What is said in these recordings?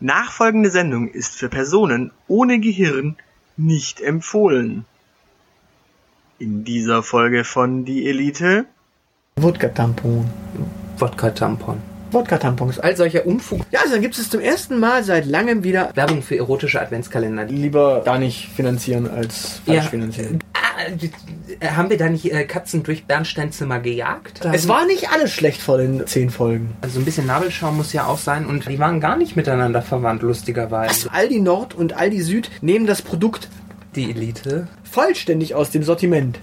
Nachfolgende Sendung ist für Personen ohne Gehirn nicht empfohlen. In dieser Folge von Die Elite Wodka-Tampon. Wodka-Tampon. Wodka-Tampons. All solcher Unfug. Ja, also dann gibt es zum ersten Mal seit langem wieder Werbung für erotische Adventskalender. lieber gar nicht finanzieren als falsch Ja. finanzieren. Ah, haben wir da nicht äh, Katzen durch Bernsteinzimmer gejagt? Es war nicht alles schlecht vor den zehn Folgen. Also ein bisschen Nabelschaum muss ja auch sein und die waren gar nicht miteinander verwandt, lustigerweise. Also Aldi Nord und Aldi Süd nehmen das Produkt Die Elite. vollständig aus dem Sortiment.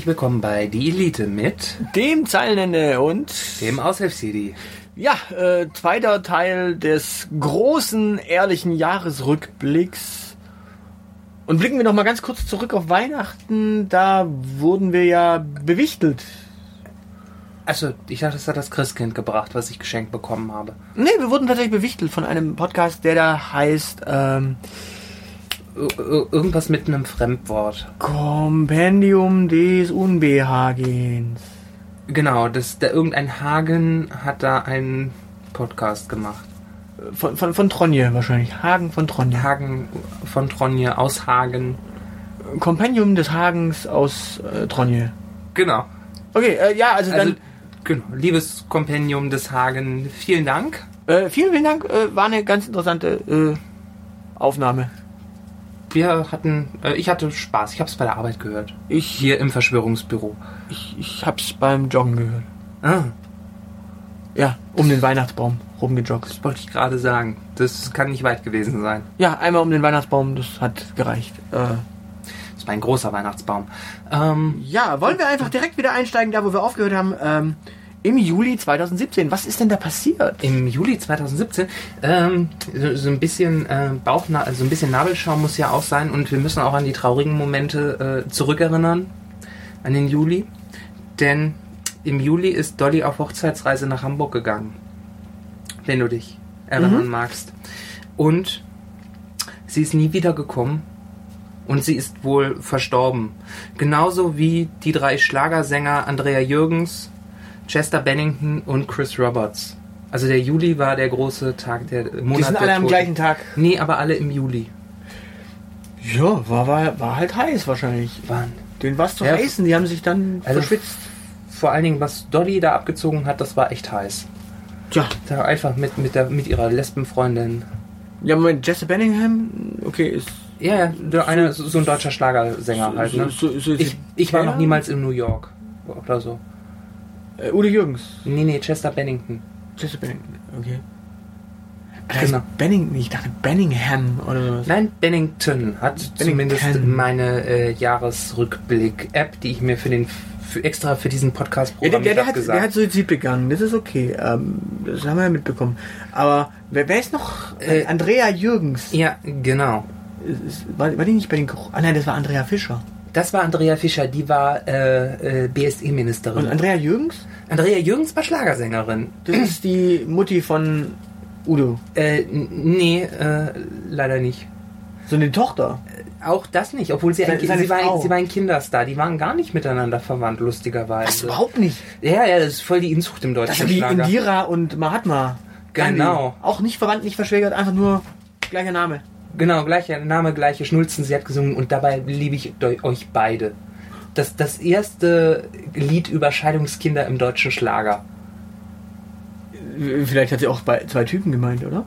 Herzlich willkommen bei Die Elite mit Dem Zeilenende und dem Aushilfs-CD. ja, äh, zweiter Teil des großen ehrlichen Jahresrückblicks. Und blicken wir noch mal ganz kurz zurück auf Weihnachten. Da wurden wir ja bewichtelt. Also, ich dachte, das hat das Christkind gebracht, was ich geschenkt bekommen habe. Nee, wir wurden tatsächlich bewichtelt von einem Podcast, der da heißt ähm, Irgendwas mit einem Fremdwort. Kompendium des Unbehagens. Genau, das, der, irgendein Hagen hat da einen Podcast gemacht. Von, von, von Tronje wahrscheinlich. Hagen von Tronje. Hagen von Tronje aus Hagen. Kompendium des Hagens aus äh, Tronje. Genau. Okay, äh, ja, also, Also, dann genau, liebes Kompendium des Hagen, vielen Dank. äh, vielen, vielen Dank. Äh, war eine ganz interessante äh, Aufnahme. Wir hatten, äh, ich hatte Spaß. Ich habe es bei der Arbeit gehört. Ich, Hier im Verschwörungsbüro. ich, ich hab's beim Joggen gehört. Ah, Ja, um den Weihnachtsbaum rumgejoggt. das wollte ich gerade sagen. Das kann nicht weit gewesen sein. Ja, einmal um den Weihnachtsbaum, das hat gereicht. Äh, Das war ein großer Weihnachtsbaum. Ähm, ja, wollen wir einfach direkt wieder einsteigen, da wo wir aufgehört haben, ähm, im Juli 2017. Was ist denn da passiert? Im Juli 2017 ähm, so, so ein bisschen äh, Bauchna also ein bisschen Nabelschaum muss ja auch sein und wir müssen auch an die traurigen Momente äh, zurückerinnern an den Juli, denn im Juli ist Dolly auf Hochzeitsreise nach Hamburg gegangen, wenn du dich erinnern magst und sie ist nie wiedergekommen und sie ist wohl verstorben, genauso wie die drei Schlagersänger Andrea Jürgens, Chester Bennington und Chris Roberts. Also der Juli war der große Tag, der Monat Die sind alle am Toten. gleichen Tag. Nee, aber alle im Juli Ja, war, war, war halt heiß wahrscheinlich. waren. Den was zu Ja. heißen, die haben sich dann Also verschwitzt. Vor allen Dingen, was Dolly da abgezogen hat, das war echt heiß. Tja, Da einfach mit, mit, der, mit ihrer Lesbenfreundin. ja, Moment, Jesse Benningham, okay, ist. Ja, ja, der eine, so so ein deutscher Schlagersänger halt, ne? so, so, so, Ich, ich war noch niemals in New York. Oder so. Äh, Udo Jürgens. Nee, nee, Chester Bennington. Jesse Bennington, okay. Das Genau. Bennington, ich dachte Benningham oder sowas. Nein, Bennington hat Bennington. zumindest meine äh, Jahresrückblick-App, die ich mir für den für extra für diesen Podcast Ja, der, der, der, hat, der hat Suizid begangen, das ist okay. Ähm, das haben wir ja mitbekommen. Aber wer, wer ist noch? Äh, Andrea Jürgens. ja, genau. War, war die nicht bei den? Ah nein, das war Andrea Fischer. Das war Andrea Fischer, die war äh, äh, Und BSE-Ministerin. Andrea Jürgens? Andrea Jürgens war Schlagersängerin. Das ist die Mutti von Udo. Äh, nee, äh, leider nicht. So eine Tochter. Auch das nicht, obwohl sie, seine sie, war, sie war ein Kinderstar. Die waren gar nicht miteinander verwandt, lustigerweise. Das überhaupt nicht. Ja, ja, das ist voll die Inzucht im Das deutschen ist wie Schlager. Indira und Mahatma. Gandhi. Genau. Auch nicht verwandt, nicht verschwägert, einfach nur gleicher Name. Genau, gleicher Name, gleiche Schnulzen. Sie hat gesungen und dabei liebe ich eu- euch beide. Das, das erste Lied über Scheidungskinder im deutschen Schlager. Vielleicht hat sie auch bei zwei Typen gemeint, oder?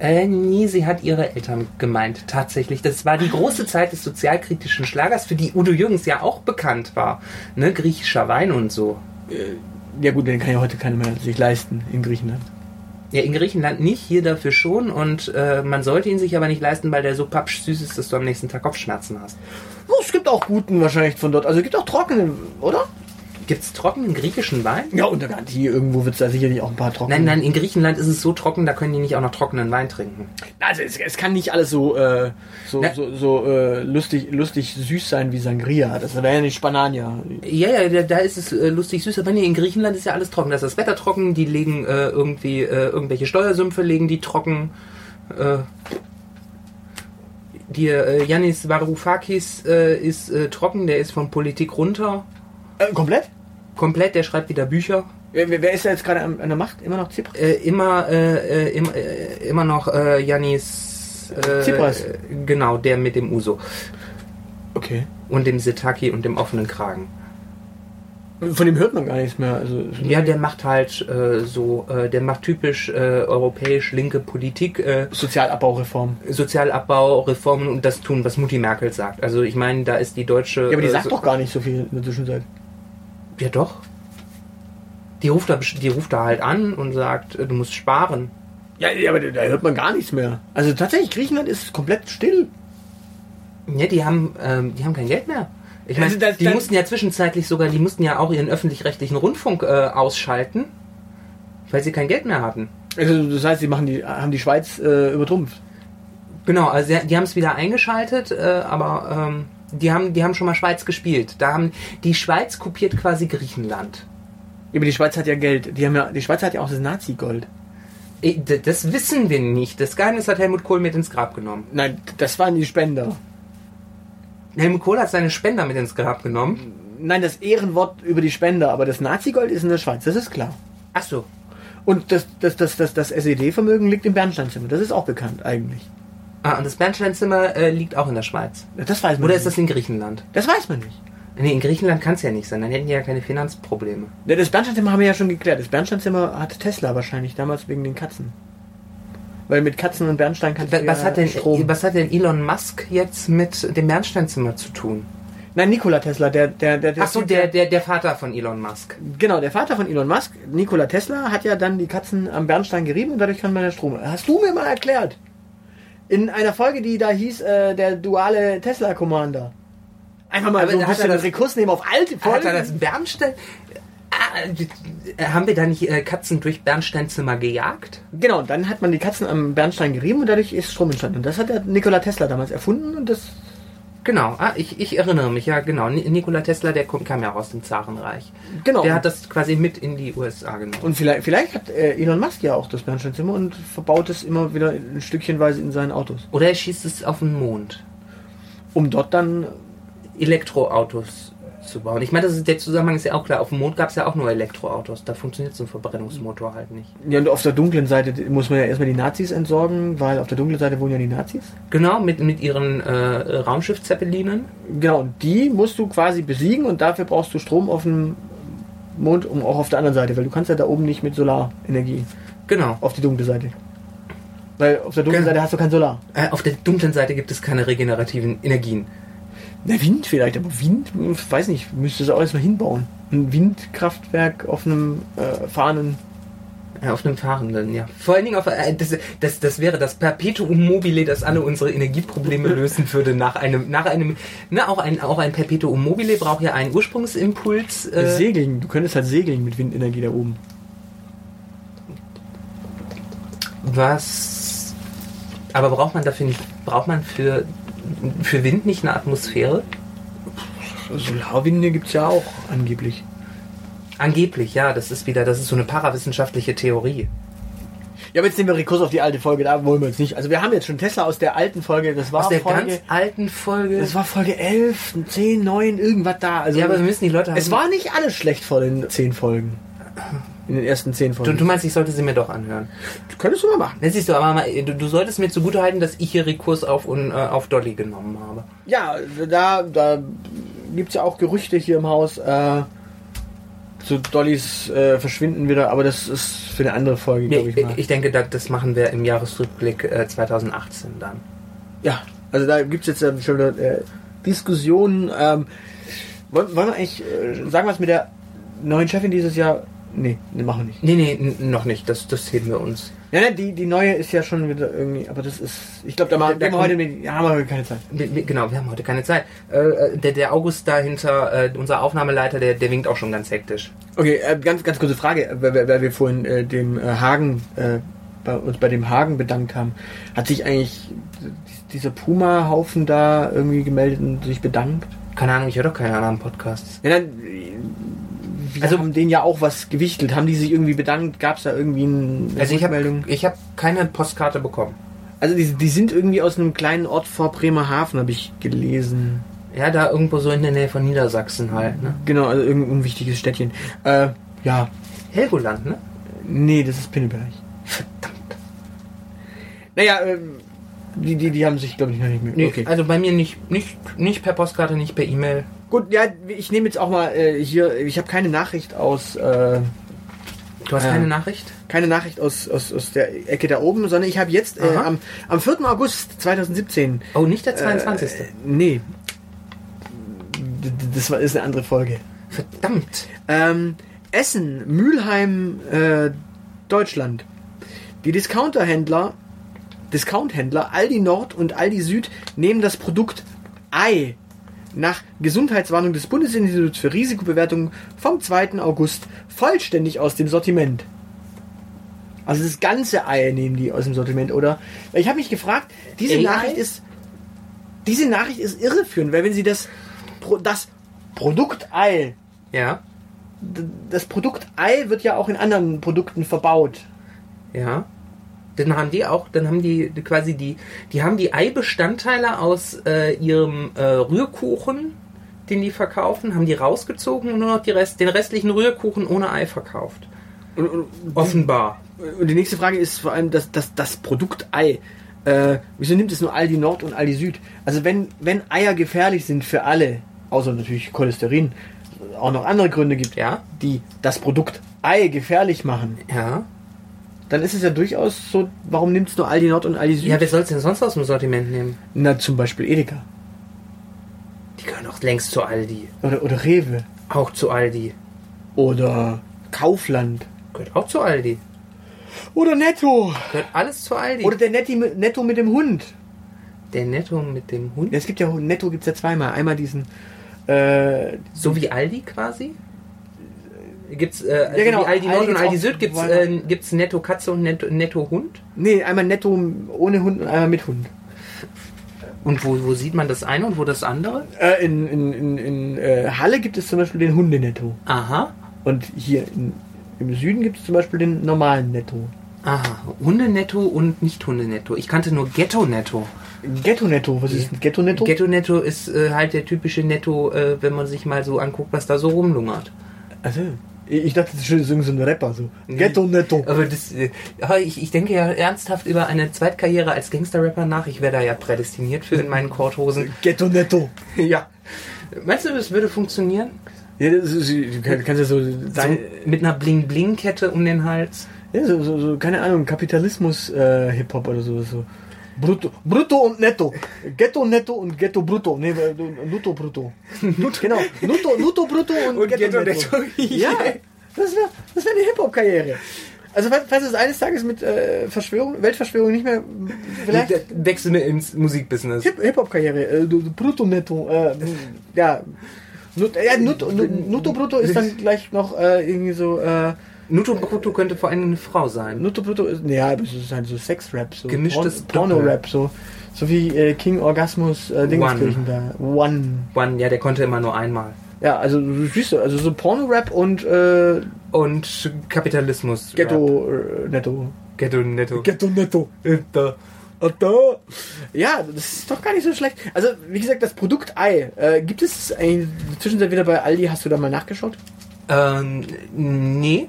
Äh, nee, sie hat ihre Eltern gemeint, tatsächlich. Das war die große Zeit des sozialkritischen Schlagers, für die Udo Jürgens ja auch bekannt war. Ne, griechischer Wein und so. Ja gut, den kann ja heute keiner mehr sich leisten in Griechenland. Ja, in Griechenland nicht, hier dafür schon und äh, man sollte ihn sich aber nicht leisten, weil der so papsch süß ist, dass du am nächsten Tag Kopfschmerzen hast. Oh, es gibt auch guten wahrscheinlich von dort. Also es gibt auch trockenen, oder? Gibt's trockenen griechischen Wein? Ja, und da Garantie, irgendwo wird es da sicherlich auch ein paar trockene. Nein, nein, in Griechenland ist es so trocken, da können die nicht auch noch trockenen Wein trinken. Also es, es kann nicht alles so, äh, so, Na- so, so äh, lustig, lustig süß sein wie Sangria. Das wäre ja nicht Spanania. Ja, ja, da, da ist es äh, lustig süß, aber nee, in Griechenland ist ja alles trocken. Da ist das Wetter trocken, die legen äh, irgendwie äh, irgendwelche Steuersümpfe legen die trocken. Äh, die Yannis Varoufakis ist trocken, der ist von Politik runter. Äh, komplett? Komplett, der schreibt wieder Bücher. Wer, wer ist da jetzt gerade an, an der Macht? Immer noch Tsipras? Äh, immer, äh, äh, immer, äh, immer noch äh, Yannis äh, Tsipras. Genau, der mit dem Uso. Okay. Und dem Setaki und dem offenen Kragen. Von dem hört man gar nichts mehr. Also, Ja, der macht halt äh, so, äh, der macht typisch äh, europäisch linke Politik, Sozialabbaureform. Sozialabbau, Reformen und das tun, was Mutti Merkel sagt. Also ich meine, da ist die deutsche. Ja, aber die sagt doch gar nicht so viel in der Zwischenzeit. Ja doch. Die ruft da, die ruft da halt an und sagt, äh, du musst sparen. Ja, ja, aber da, hört man gar nichts mehr. Also tatsächlich, Griechenland ist komplett still. Ja, die haben, ähm, die haben kein Geld mehr. Ich meine, Also die mussten ja zwischenzeitlich sogar, die mussten ja auch ihren öffentlich-rechtlichen Rundfunk äh, ausschalten, weil sie kein Geld mehr hatten. Also das heißt, sie machen die, haben die Schweiz äh, übertrumpft. Genau, also sie- die haben es wieder eingeschaltet, äh, aber ähm, die haben, die haben schon mal Schweiz gespielt. Da haben die Schweiz kopiert quasi Griechenland. Aber die Schweiz hat ja Geld. Die haben ja, die Schweiz hat ja auch das Nazi-Gold. Das wissen wir nicht. Das Geheimnis hat Helmut Kohl mit ins Grab genommen. Nein, das waren die Spender. Helmut Kohl hat seine Spender mit ins Grab genommen. Nein, das Ehrenwort über die Spender, aber das Nazi-Gold ist in der Schweiz, das ist klar. Ach so. Und das, das, das, das, das SED-Vermögen liegt im Bernsteinzimmer. Das ist auch bekannt eigentlich. Ah, und das Bernsteinzimmer äh, liegt auch in der Schweiz. Das weiß man Oder nicht. ist das in Griechenland? das weiß man nicht. Nee, in Griechenland kann es ja nicht sein. Dann hätten die ja keine Finanzprobleme. Ja, Das Bernsteinzimmer haben wir ja schon geklärt. Das Bernsteinzimmer hat Tesla wahrscheinlich damals wegen den Katzen. Weil mit Katzen und Bernstein kannst du Was ja hat, denn, Strom. was hat denn Elon Musk jetzt mit dem Bernsteinzimmer zu tun? Nein, Nikola Tesla, der, der, der, Ach so, der, der, der Vater von Elon Musk. Genau, der Vater von Elon Musk, Nikola Tesla, hat ja dann die Katzen am Bernstein gerieben und dadurch kann man ja Strom. Hast du mir mal erklärt? In einer Folge, die da hieß, äh, der duale Tesla Commander. Einfach mal Aber so ein hat bisschen das- Rekurs nehmen auf alte Hat Folgen. er das Bernstein... Ah, äh, haben wir da nicht äh, Katzen durch Bernsteinzimmer gejagt? Genau, dann hat man die Katzen am Bernstein gerieben und dadurch ist Strom entstanden. Und das hat der Nikola Tesla damals erfunden und das. Genau, ah, ich, ich erinnere mich, ja genau. Ni- Nikola Tesla, der kam ja auch aus dem Zarenreich. Genau. Der hat das quasi mit in die USA genommen. und vielleicht, vielleicht hat äh, Elon Musk ja auch das Bernsteinzimmer und verbaut es immer wieder ein Stückchenweise in seinen Autos. Oder er schießt es auf den Mond. Um dort dann. Elektroautos zu bauen. Ich meine, das ist, der Zusammenhang ist ja auch klar. Auf dem Mond gab es ja auch nur Elektroautos. Da funktioniert so ein Verbrennungsmotor halt nicht. Ja, und auf der dunklen Seite muss man ja erstmal die Nazis entsorgen, weil auf der dunklen Seite wohnen ja die Nazis. Genau, mit, mit ihren äh, Raumschiff-Zeppelinen. Genau, und die musst du quasi besiegen und dafür brauchst du Strom auf dem Mond und auch auf der anderen Seite, weil du kannst ja da oben nicht mit Solarenergie Genau. auf die dunkle Seite. Weil auf der dunklen Genau. Seite hast du kein Solar. Äh, auf der dunklen Seite gibt es keine regenerativen Energien. Na, Wind vielleicht, aber Wind, ich weiß nicht, müsstest du auch erstmal hinbauen. Ein Windkraftwerk auf einem äh, fahrenden. Äh, auf einem fahrenden, ja. Vor allen Dingen auf, äh, das, das, das wäre das Perpetuum mobile, das alle unsere Energieprobleme lösen würde nach einem, nach einem, na, auch ein, auch ein Perpetuum mobile braucht ja einen Ursprungsimpuls. Äh, segeln, du könntest halt segeln mit Windenergie da oben. was, aber braucht man dafür nicht, braucht man für, für Wind nicht eine Atmosphäre? Solarwinde gibt es ja auch angeblich. Angeblich, ja, das ist wieder, das ist so eine parawissenschaftliche Theorie. Ja, aber jetzt nehmen wir Rekurs auf die alte Folge, da wollen wir jetzt nicht. Also wir haben jetzt schon Tesla aus der alten Folge, das war Aus der Folge, ganz alten Folge. das war Folge 11, 10, 9, irgendwas da. Also ja, aber wir müssen die Leute es war nicht alles schlecht vor den 10 Folgen. In den ersten 10 Du, Folgen. du meinst, ich sollte sie mir doch anhören. könntest du mal machen. Das siehst du, aber mal, du, du solltest mir zugutehalten, dass ich hier Rekurs auf, und, äh, auf Dolly genommen habe. Ja, da, da gibt es ja auch Gerüchte hier im Haus. Äh, zu Dollys äh, Verschwinden wieder, aber das ist für eine andere Folge, Nee, glaube ich mal. ich denke, das, machen wir im Jahresrückblick äh, 2018 dann. ja, also da gibt es jetzt ja schon wieder äh, Diskussionen. Ähm, wollen, wollen wir eigentlich, äh, sagen es mit der neuen Chefin dieses Jahr, Nee, machen wir nicht. Nee, nee, noch nicht. Das, das heben wir uns. Ja, ne, die, die neue ist ja schon wieder irgendwie, aber das ist, ich glaube, da, Da da haben wir heute, ja, haben wir keine Zeit. Genau, wir haben heute keine Zeit. Äh, der, der August dahinter, äh, unser Aufnahmeleiter, der, der winkt auch schon ganz hektisch. Okay, äh, ganz, ganz kurze Frage, äh, weil, weil- wir vorhin äh, dem äh, Hagen, äh, bei uns bei dem Hagen bedankt haben. Hat sich eigentlich dieser Puma-Haufen da irgendwie gemeldet und sich bedankt? Keine Ahnung, ich höre doch keine anderen Podcasts. Ja, dann, äh, wir Also- haben denen ja auch was gewichtelt. Haben die sich irgendwie bedankt? Gab es da irgendwie ein- eine Also ich habe Rückmeldung? ich hab keine Postkarte bekommen. Also die, die sind irgendwie aus einem kleinen Ort vor Bremerhaven, habe ich gelesen. Ja, da irgendwo so in der Nähe von Niedersachsen halt, ne? Genau, also irgendein unwichtiges Städtchen. Äh, ja, Helgoland, ne? nee, das ist Pinneberg. Verdammt. Naja, ähm, die, die, die haben sich, glaube ich, noch nicht mehr. Nee, okay. Also bei mir nicht, nicht, nicht per Postkarte, nicht per E-Mail. Gut, ja, ich nehme jetzt auch mal äh, hier, ich habe keine Nachricht aus, äh, Du hast keine Nachricht? keine Nachricht aus, aus, aus der Ecke da oben, sondern ich habe jetzt äh, am, am 4. August 2017, Oh, nicht der 22. äh, nee, das war, ist eine andere Folge. Verdammt. Ähm, Essen, Mülheim, äh, Deutschland. Die Discounterhändler, Discounthändler Aldi Nord und Aldi Süd nehmen das Produkt Ei nach Gesundheitswarnung des Bundesinstituts für Risikobewertung vom 2. August vollständig aus dem Sortiment. Also das ganze Ei nehmen die aus dem Sortiment, oder? Ich habe mich gefragt, diese AI? Nachricht ist diese Nachricht ist irreführend, weil wenn sie das das Produkt Ei Ja, das Produkt Ei wird ja auch in anderen Produkten verbaut. ja. Dann haben die auch, dann haben die quasi die, die haben die Eibestandteile aus äh, ihrem äh, Rührkuchen, den die verkaufen, haben die rausgezogen und nur noch die Rest, den restlichen Rührkuchen ohne Ei verkauft. Und, und, Offenbar. und die nächste Frage ist vor allem das, das, das Produkt Ei. Äh, wieso nimmt es nur Aldi Nord und Aldi Süd? Also wenn, wenn Eier gefährlich sind für alle, außer natürlich Cholesterin, auch noch andere Gründe gibt, Ja, die das Produkt Ei gefährlich machen, ja. Dann ist es ja durchaus so, warum nimmt es nur Aldi Nord und Aldi Süd? Ja, wer soll es denn sonst aus dem Sortiment nehmen? Na, zum Beispiel Edeka. Die gehören doch längst zu Aldi. Oder, oder Rewe. Auch zu Aldi. Oder Kaufland. Gehört auch zu Aldi. Oder Netto. Gehört alles zu Aldi. Oder der Netti, Netto mit dem Hund. der Netto mit dem Hund. Ja, es gibt ja Netto gibt's ja zweimal. Einmal diesen äh, So wie Aldi quasi? Gibt's, äh, also genau, wie Aldi Nord und Aldi Süd gibt's, äh, gibt's Netto Katze und Netto, Netto Hund? nee, einmal Netto ohne Hund und einmal mit Hund. Und wo, wo sieht man das eine und wo das andere? Äh, in in, in, in äh, Halle gibt es zum Beispiel den Hundenetto. Aha. Und hier in, im Süden gibt es zum Beispiel den normalen Netto. Aha. Hundenetto und nicht Hundenetto. Ich kannte nur Ghetto-Netto. Ghetto-Netto, was ist ein Ghetto-Netto? Ghetto-Netto ist äh, halt der typische Netto, äh, wenn man sich mal so anguckt, was da so rumlungert. also, ich dachte, das ist schon so ein Rapper so. Ghetto-Netto. Aber das, äh, ich, ich denke ja ernsthaft über eine Zweitkarriere als Gangster-Rapper nach. Ich wäre da ja prädestiniert für in meinen Korthosen. Ghetto-Netto. ja. Meinst du, das würde funktionieren? Ja, das ist, du kann- kannst ja so, So, sein, mit einer Bling-Bling-Kette um den Hals? ja, so, so, so keine Ahnung, Kapitalismus-Hip-Hop oder so, so. Brutto, Brutto und Netto. Ghetto Netto und Ghetto Brutto. Nee, äh, Nutto Brutto. Genau. Nutto, Nutto Brutto und, Und Ghetto, Netto. Netto. Ja, das wäre das wär eine Hip-Hop-Karriere. Also falls, es eines Tages mit äh, Verschwörung, Weltverschwörung nicht mehr, vielleicht Wechseln wir ins Musikbusiness. Hip- Hip-Hop-Karriere, äh, du- du Brutto Netto, äh, ja. Nut, ja, Nutto, Nutto Brutto ist dann gleich noch äh, irgendwie so, äh, Nuto Brutto könnte vor allem eine Frau sein. Nutto Brutto ist, ja, aber es ist halt so Sex-Rap, so Gemischtes Porn- Porno-Rap, so, so wie äh, King Orgasmus äh, Dingenskirchen da. One. One, ja, der konnte immer nur einmal. Ja, also siehst du, also so Porno-Rap und äh, Und Kapitalismus. Rap. Ghetto äh, Netto. Ghetto Netto. Ghetto Netto. Da. Da. Ja, das ist doch gar nicht so schlecht. Also, wie gesagt, das Produkt Ei, äh, gibt es eigentlich in der Zwischenzeit wieder bei Aldi? Hast du da mal nachgeschaut? Ähm, nee.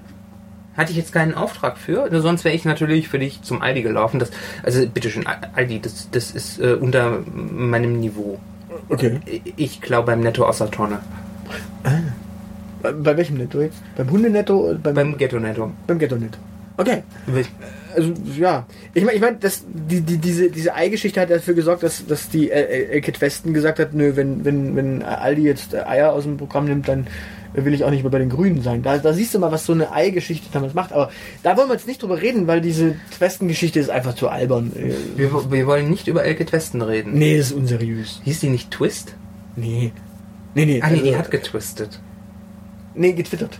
Hatte ich jetzt keinen Auftrag für. Sonst wäre ich natürlich für dich zum Aldi gelaufen. Das, also bitteschön, Aldi, das, das ist äh, unter meinem Niveau. Okay. Ich glaube beim Netto aus der Tonne. Bei, bei welchem Netto jetzt? Beim Hundenetto? oder Beim, Beim Ghetto Netto. beim Ghetto Netto. Okay. Also, ja. Ich meine, ich mein, das, die, die, diese, diese Ei-Geschichte hat dafür gesorgt, dass, dass die äh, Elkit Westen gesagt hat, nö, wenn, wenn, wenn Aldi jetzt äh, Eier aus dem Programm nimmt, dann will ich auch nicht mehr bei den Grünen sein. Da, da siehst du mal, was so eine Ei-Geschichte damals macht. Aber da wollen wir jetzt nicht drüber reden, weil diese Westen-Geschichte ist einfach zu albern. Äh, Wir, wir wollen nicht über Elke Westen reden. Nee, das ist unseriös. Hieß die nicht Twist? Nee. Nee, nee. Ah, nee, also, die hat getwistet. Nee, getwittert.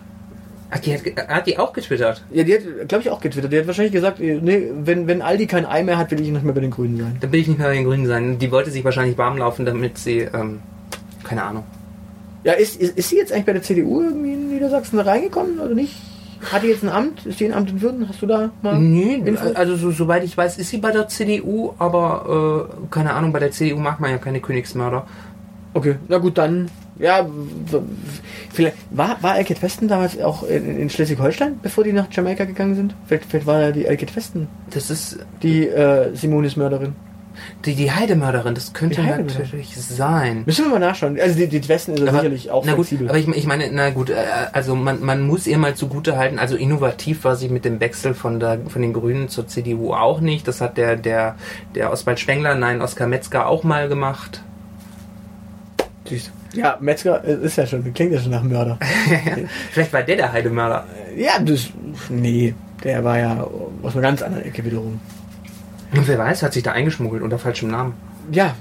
Ach, die hat, hat die auch getwittert? Ja, die hat, glaube ich, auch getwittert. Die hat wahrscheinlich gesagt, äh, nee, wenn, wenn Aldi kein Ei mehr hat, will ich nicht mehr bei den Grünen sein. Dann will ich nicht mehr bei den Grünen sein. Die wollte sich wahrscheinlich warm laufen, damit sie, ähm, keine Ahnung. Ja, ist, ist, ist sie jetzt eigentlich bei der CDU irgendwie in Niedersachsen reingekommen oder nicht? Hat die jetzt ein Amt? Ist die ein Amt in Würden? Hast du da mal? Nee, Infos? also so, soweit ich weiß, ist sie bei der CDU, aber äh, keine Ahnung, bei der CDU mag man ja keine Königsmörder. Okay, na gut, dann. Ja, vielleicht. War, war Elkit Westen damals auch in, in Schleswig-Holstein, bevor die nach Jamaika gegangen sind? Vielleicht, vielleicht war ja die Elkit Westen Das ist die äh, Simonis Mörderin. Die, die Heidemörderin, das könnte natürlich sein. Müssen wir mal nachschauen. Also die, die Westen ist ja sicherlich auch na gut, flexibel. aber ich, ich meine, na gut, äh, also man, man muss ihr mal zugute halten, also innovativ war sie mit dem Wechsel von der von den Grünen zur CDU auch nicht. Das hat der der der Oswald Spengler, nein, Oskar Metzger auch mal gemacht. Du. Ja, Metzger äh, ist ja schon, klingt ja schon nach Mörder. Vielleicht war der der Heidemörder. ja, das. Nee, der war ja aus einer ganz anderen Ecke wiederum. Und wer weiß, hat sich da eingeschmuggelt unter falschem Namen. Ja.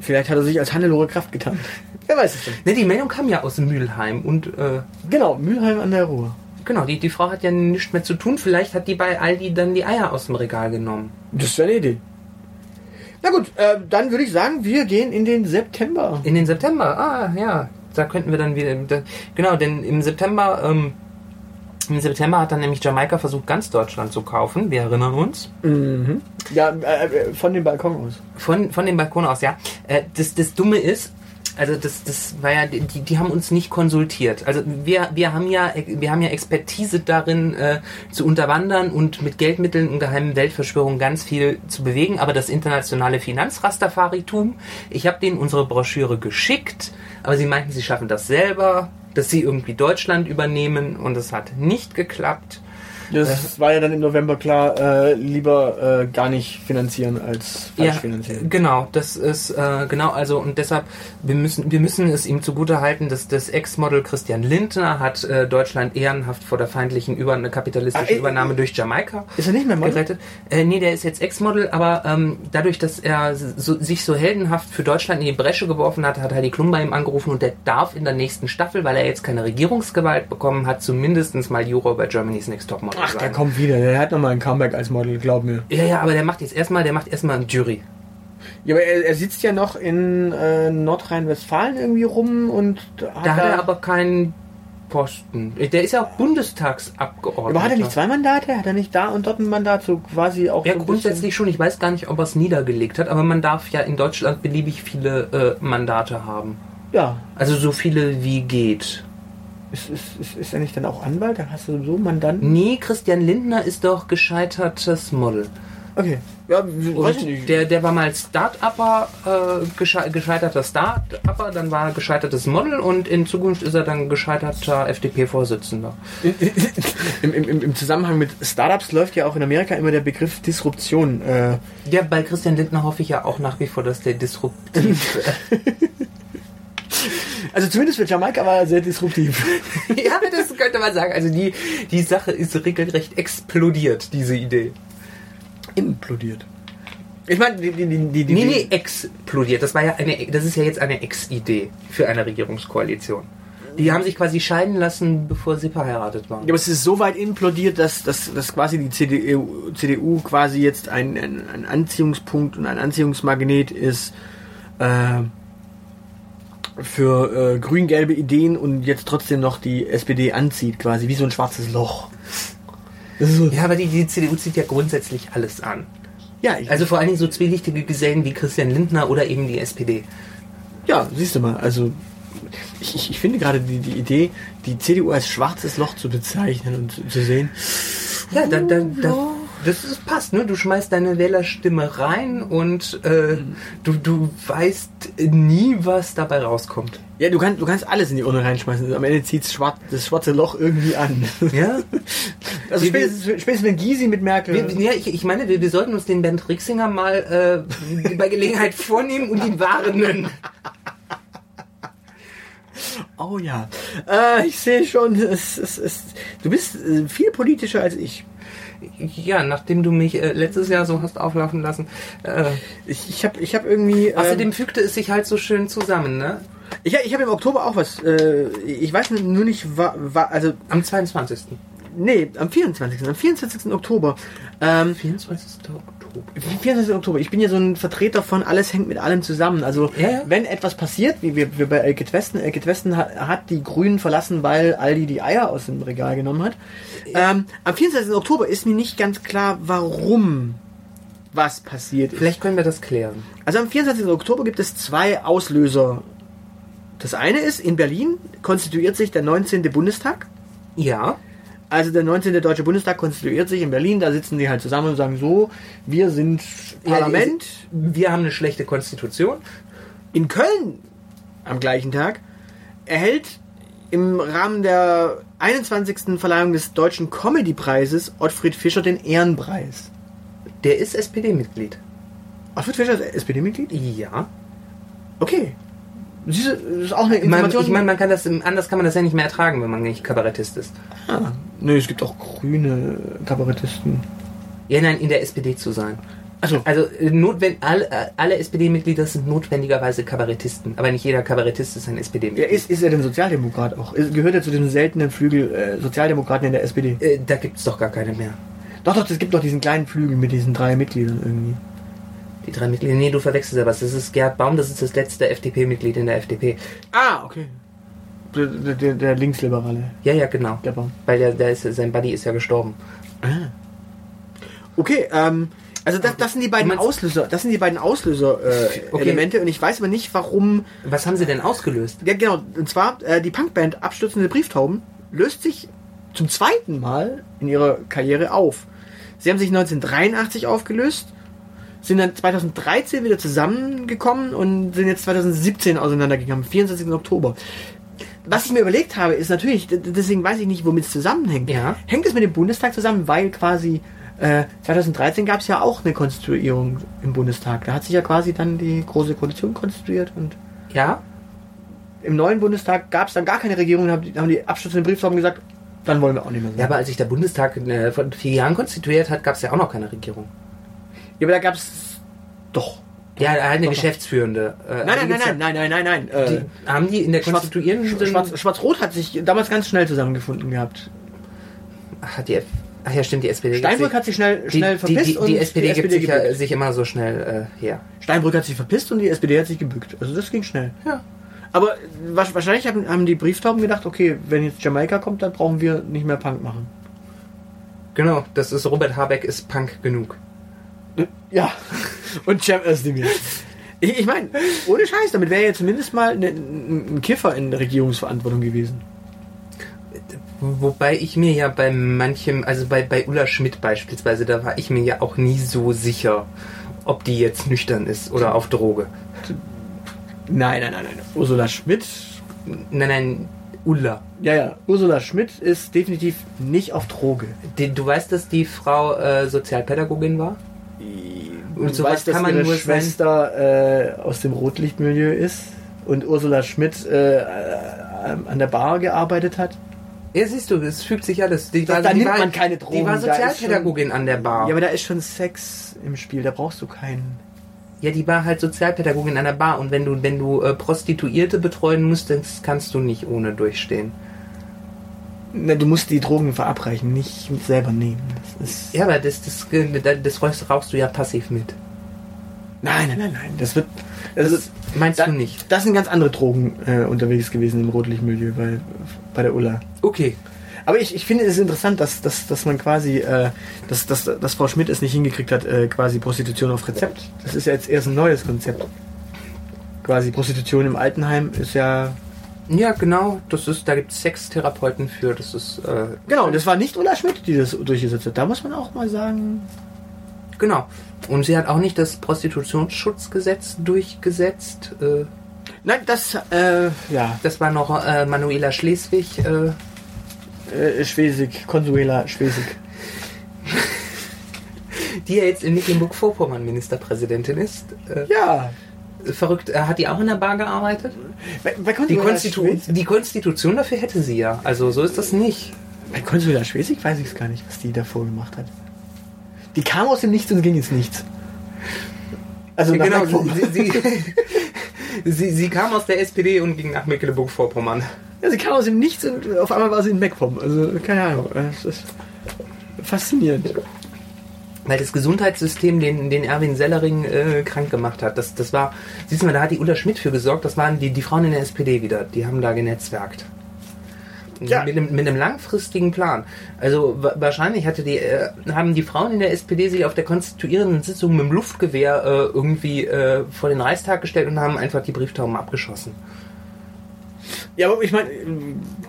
Vielleicht hat er sich als Hannelore Kraft getan. Wer weiß es denn? Ne, die Meldung kam ja aus Mülheim und äh, Genau, Mülheim an der Ruhr. genau, die, die Frau hat ja nichts mehr zu tun. Vielleicht hat die bei Aldi dann die Eier aus dem Regal genommen. Das ist ja eine Idee. Na gut, äh, dann würde ich sagen, wir gehen in den September. In den September, ah ja, da könnten wir dann wieder. Da, genau, denn im September, ähm, im September hat dann nämlich Jamaika versucht, ganz Deutschland zu kaufen. Wir erinnern uns. Mhm. Ja, äh, äh, von dem Balkon aus. Von, von dem Balkon aus, ja. Äh, das, das Dumme ist, also das, das war ja, die, die haben uns nicht konsultiert. Also wir, wir haben ja, wir haben ja Expertise darin, äh, zu unterwandern und mit Geldmitteln und geheimen Weltverschwörungen ganz viel zu bewegen. Aber das internationale Finanzrastafaritum, ich habe denen unsere Broschüre geschickt, aber sie meinten, sie schaffen das selber, dass sie irgendwie Deutschland übernehmen und es hat nicht geklappt. Das war ja dann im November klar, äh, lieber äh, gar nicht finanzieren als falsch Ja, finanzieren. genau, das ist äh, genau, also und deshalb wir müssen wir müssen es ihm zugute halten, dass das Ex-Model Christian Lindner hat äh, Deutschland ehrenhaft vor der feindlichen über eine kapitalistische Ah, äh, Übernahme durch Jamaika Ist er nicht mehr Model? gerettet. Äh, nee, der ist jetzt Ex-Model, aber ähm, dadurch, dass er so, sich so heldenhaft für Deutschland in die Bresche geworfen hat, hat Heidi Klum bei ihm angerufen und der darf in der nächsten Staffel, weil er jetzt keine Regierungsgewalt bekommen hat, zumindest mal Juror bei Germany's Next Topmodel Ach, der sein. kommt wieder. Der hat nochmal ein Comeback als Model, glaub mir. Ja, ja, aber der macht jetzt erstmal, der macht erstmal ein Jury. Ja, aber er, er sitzt ja noch in äh, Nordrhein-Westfalen irgendwie rum und hat Da hat er aber keinen Posten. Der ist ja auch Bundestagsabgeordneter. aber hat er nicht zwei Mandate? Hat er nicht da und dort ein Mandat? So quasi auch Ja, so grundsätzlich schon. Ich weiß gar nicht, ob er es niedergelegt hat, aber man darf ja in Deutschland beliebig viele äh, Mandate haben. Ja. Also so viele wie geht. Ist, ist, ist, ist er nicht dann auch Anwalt? Dann hast du so Mandanten? Nee, Christian Lindner ist doch gescheitertes Model. Okay. Ja, weiß ich nicht. der, der war mal Start-Upper, äh, gesche gescheiterter Start-Upper, dann war er gescheitertes Model und in Zukunft ist er dann gescheiterter FDP-Vorsitzender. Im, im, im- Im Zusammenhang mit Startups läuft ja auch in Amerika immer der Begriff Disruption. Äh, Ja, bei Christian Lindner hoffe ich ja auch nach wie vor, dass der disruptiv also zumindest für Jamaika war er sehr disruptiv. ja, das könnte man sagen. Also die, die Sache ist regelrecht explodiert, diese Idee. Implodiert. Ich meine, die, die, die, die, die Nee, nee, explodiert. Das war ja eine, das ist ja jetzt eine Ex-Idee für eine Regierungskoalition. Die haben sich quasi scheiden lassen, bevor sie verheiratet waren. Ja, aber es ist so weit implodiert, dass, dass, dass quasi die CDU, CDU quasi jetzt ein, ein, ein Anziehungspunkt und ein Anziehungsmagnet ist äh, für äh, grün-gelbe Ideen und jetzt trotzdem noch die SPD anzieht, quasi wie so ein schwarzes Loch. So, Ja, aber die, die CDU zieht ja grundsätzlich alles an. ja, ich, Also vor allen Dingen so zwielichtige Gesellen wie Christian Lindner oder eben die SPD. ja, siehst du mal, also ich, ich, ich finde gerade die, die Idee, die CDU als schwarzes Loch zu bezeichnen und zu, zu sehen, Ja, da, da, da, Das ist, passt, ne? Du schmeißt deine Wählerstimme rein und äh, du, du weißt nie, was dabei rauskommt. Ja, du kannst, du kannst alles in die Urne reinschmeißen. Am Ende zieht schwarz, das schwarze Loch irgendwie an. Ja? Also spätestens, spätestens wenn Gysi mit Merkel. Wir, ja, ich, ich meine, wir, wir sollten uns den Bernd Rixinger mal äh, bei Gelegenheit vornehmen und ihn warnen. oh ja. Äh, ich sehe schon, es, es, es, du bist äh, viel politischer als ich. Ja, nachdem du mich äh, letztes Jahr so hast auflaufen lassen. Äh, Ich, ich habe ich hab irgendwie. ähm, außerdem fügte es sich halt so schön zusammen, ne? ich, ich habe im Oktober auch was. Äh, ich weiß nur nicht, wa, wa, also Am 22. nee, am 24. Am 24. Oktober. Ähm, 24. Oktober. 24. Oktober. Ich bin ja so ein Vertreter von alles hängt mit allem zusammen. Also Ja, ja. wenn etwas passiert, wie wir, wir bei Elke Westen, Elke Westen hat, hat die Grünen verlassen, weil Aldi die Eier aus dem Regal genommen hat. Ähm, am 24. Oktober ist mir nicht ganz klar, warum was passiert ist. Vielleicht können wir das klären. Also am 24. Oktober gibt es zwei Auslöser. Das eine ist, in Berlin konstituiert sich der 19. Bundestag. Ja. Also der 19. Deutsche Bundestag konstituiert sich in Berlin, da sitzen die halt zusammen und sagen so, wir sind Parlament. Wir haben eine schlechte Konstitution. In Köln am gleichen Tag erhält im Rahmen der 21. Verleihung des Deutschen Comedy-Preises Ottfried Fischer den Ehrenpreis. Der ist SPD-Mitglied. Ottfried Fischer ist SPD-Mitglied? Ja. Okay. Siehst du, das ist auch eine Ich meine, Information. ich mein, man kann das, anders kann man das ja nicht mehr ertragen, wenn man nicht Kabarettist ist. ah, nö, es gibt auch grüne Kabarettisten. Ja, nein, in der SPD zu sein. Also, Also äh, notwend, alle, äh, alle SPD-Mitglieder sind notwendigerweise Kabarettisten, aber nicht jeder Kabarettist ist ein ja, SPD-Mitglied. ist, ist er denn Sozialdemokrat auch? Ist- Gehört er zu dem seltenen Flügel äh, Sozialdemokraten in der SPD? Äh, da gibt's doch gar keine mehr. Doch, doch, es gibt doch diesen kleinen Flügel mit diesen drei Mitgliedern irgendwie. Die drei Mitglieder. Nee, du verwechselst ja was. Das ist Gerhard Baum, das ist das letzte FDP-Mitglied in der FDP. Ah, okay. Der, der, der, Linksliberale. Ja, ja, genau. Der Baum. Weil der, der ist, sein Buddy ist ja gestorben. Okay, ähm, also das, das sind die beiden Auslöser, das sind die beiden Auslöser-Elemente äh, Okay. Elemente und ich weiß aber nicht, warum. Was haben sie denn ausgelöst? Ja, genau. Und zwar äh, die Punkband Abstürzende Brieftauben löst sich zum zweiten Mal in ihrer Karriere auf. Sie haben sich 1983 aufgelöst, sind dann 2013 wieder zusammengekommen und sind jetzt 2017 auseinandergegangen, am 24. Oktober. Was ich mir überlegt habe, ist natürlich, deswegen weiß ich nicht, womit es zusammenhängt. Ja. Hängt es mit dem Bundestag zusammen, weil quasi äh, 2013 gab es ja auch eine Konstituierung im Bundestag. Da hat sich ja quasi dann die Große Koalition konstituiert und Ja? im neuen Bundestag gab es dann gar keine Regierung, haben die, haben die abschließenden Brieftaben gesagt, dann wollen wir auch nicht mehr sein. Ja, aber als sich der Bundestag äh, vor vier Jahren konstituiert hat, gab es ja auch noch keine Regierung. Ja, aber da gab es doch. Ja, hat eine geschäftsführende. Äh, Nein, also nein, nein, nein, nein, nein, nein, nein. Die, haben die in der konstituierenden... Schwarz- Schwarz-Rot hat sich damals ganz schnell zusammengefunden gehabt. hat die... Ach ja, stimmt, die SPD... gibt Steinbrück sich- hat sich schnell, die, schnell die, verpisst die, und die SPD gibt sich, ja, gebückt. sich immer so schnell äh, her. Steinbrück hat sich verpisst und die SPD hat sich gebückt. Also das ging schnell. Ja. Aber wa- wahrscheinlich haben, haben die Brieftauben gedacht, okay, wenn jetzt Jamaika kommt, dann brauchen wir nicht mehr Punk machen. Genau, das ist Robert Habeck ist Punk genug. Ja. Und Cem Özdemir. Ich, ich meine, ohne Scheiß, damit wäre ja zumindest mal ne, ein Kiffer in der Regierungsverantwortung gewesen. Wobei ich mir ja bei manchem, also bei, bei Ulla Schmidt beispielsweise, da war ich mir ja auch nie so sicher, ob die jetzt nüchtern ist oder auf Droge. Nein, nein, nein, nein. Ursula Schmidt. Nein, nein, Ulla. Ja, ja. Ursula Schmidt ist definitiv nicht auf Droge. Du weißt, dass die Frau äh, Sozialpädagogin war? Und so weißt, dass ihre Schwester äh, aus dem Rotlichtmilieu ist und Ursula Schmidt äh, äh, an der Bar gearbeitet hat. Ja, siehst du, es fügt sich alles. Die, Da- war- da die nimmt war, man keine Drogen, Die war Sozialpädagogin an der Bar. Ja, aber da ist schon Sex im Spiel, da brauchst du keinen. Ja, die war halt Sozialpädagogin an der Bar und wenn du, wenn du äh, Prostituierte betreuen musst, das kannst du nicht ohne durchstehen. Na, du musst die Drogen verabreichen, nicht selber nehmen. Das ist Ja, aber das, das, das, das rauchst, du ja passiv mit. nein, nein, nein, nein. Das wird. Das ist, Meinst da, du nicht? Das sind ganz andere Drogen äh, unterwegs gewesen im Rotlichtmilieu bei, bei der Ulla. Okay. Aber ich, ich finde es interessant, dass, dass, dass man quasi, äh, dass, dass, dass Frau Schmidt es nicht hingekriegt hat, äh, quasi Prostitution auf Rezept. Das ist ja jetzt erst ein neues Konzept. Quasi Prostitution im Altenheim ist ja Ja, genau. Das ist, da gibt es Sextherapeuten für. Das ist äh, Genau, und das war nicht Ulla Schmidt, die das durchgesetzt hat. Da muss man auch mal sagen. genau. Und sie hat auch nicht das Prostitutionsschutzgesetz durchgesetzt. Äh, Nein, das, äh, ja, das war noch äh, Manuela Schleswig. Äh, äh, Schwesig, Consuela Schwesig. die ja jetzt in Mecklenburg-Vorpommern Ministerpräsidentin ist. Ja. Verrückt, äh, hat die auch in der Bar gearbeitet? Bei, bei Die, Konstitu die Konstitution dafür hätte sie ja. Also so ist das nicht. bei Consuela Schwesig weiß ich es gar nicht, was die davor gemacht hat. Die kam aus dem Nichts und ging ins Nichts. Also nach genau, sie, sie, sie, sie kam aus der SPD und ging nach Mecklenburg-Vorpommern. Ja, sie kam aus dem Nichts und auf einmal war sie in Meckpom. Also, keine Ahnung. Das ist faszinierend. Weil das Gesundheitssystem den, den Erwin Sellering äh, krank gemacht hat. Das, das war, siehst du mal, da hat die Ulla Schmidt für gesorgt. Das waren die, die Frauen in der SPD wieder. Die haben da genetzwerkt. Ja. Mit, einem, mit einem langfristigen Plan. Also wa- wahrscheinlich hatte die, äh, haben die Frauen in der SPD sich auf der konstituierenden Sitzung mit dem Luftgewehr äh, irgendwie äh, vor den Reichstag gestellt und haben einfach die Brieftauben abgeschossen. Ja, aber ich meine,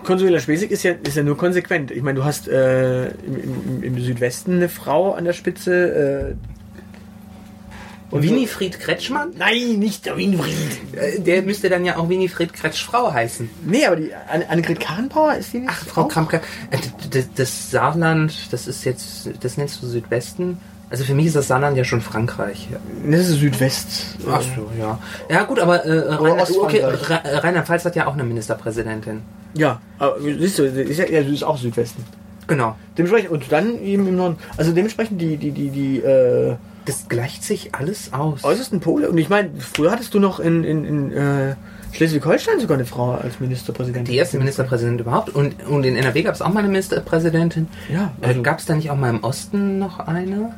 Consuela Schwesig ist ja, ist ja nur konsequent. Ich meine, du hast äh, im, im, im Südwesten eine Frau an der Spitze. Äh, Winifried Kretschmann? Nein, nicht der Winfried. Äh, Der müsste dann ja auch Winifred Kretschfrau heißen. Nee, aber die Anne- Annegret Karrenbauer ist die nicht? Ach, Frau Kramke, äh, d- d- das Saarland, das ist jetzt, das nennst du Südwesten? Also für mich ist das Saarland ja schon Frankreich. Das ist Südwest. Ach so, ja. Ja gut, aber äh, Rheinland- okay, Ostfrankreich. Rhe- Rheinland-Pfalz hat ja auch eine Ministerpräsidentin. Ja, aber siehst du, ist ja, ja, ist auch Südwesten. Genau. Dementsprechend, und dann eben im Norden. Also dementsprechend die, die, die, die äh, Das gleicht sich alles aus. äußersten Pole. Und ich meine, früher hattest du noch in, in, in äh, Schleswig-Holstein sogar eine Frau als Ministerpräsidentin. Die erste Ministerpräsidentin überhaupt. Und, und in NRW gab es auch mal eine Ministerpräsidentin. Ja, Äh, also, gab es da nicht auch mal im Osten noch eine?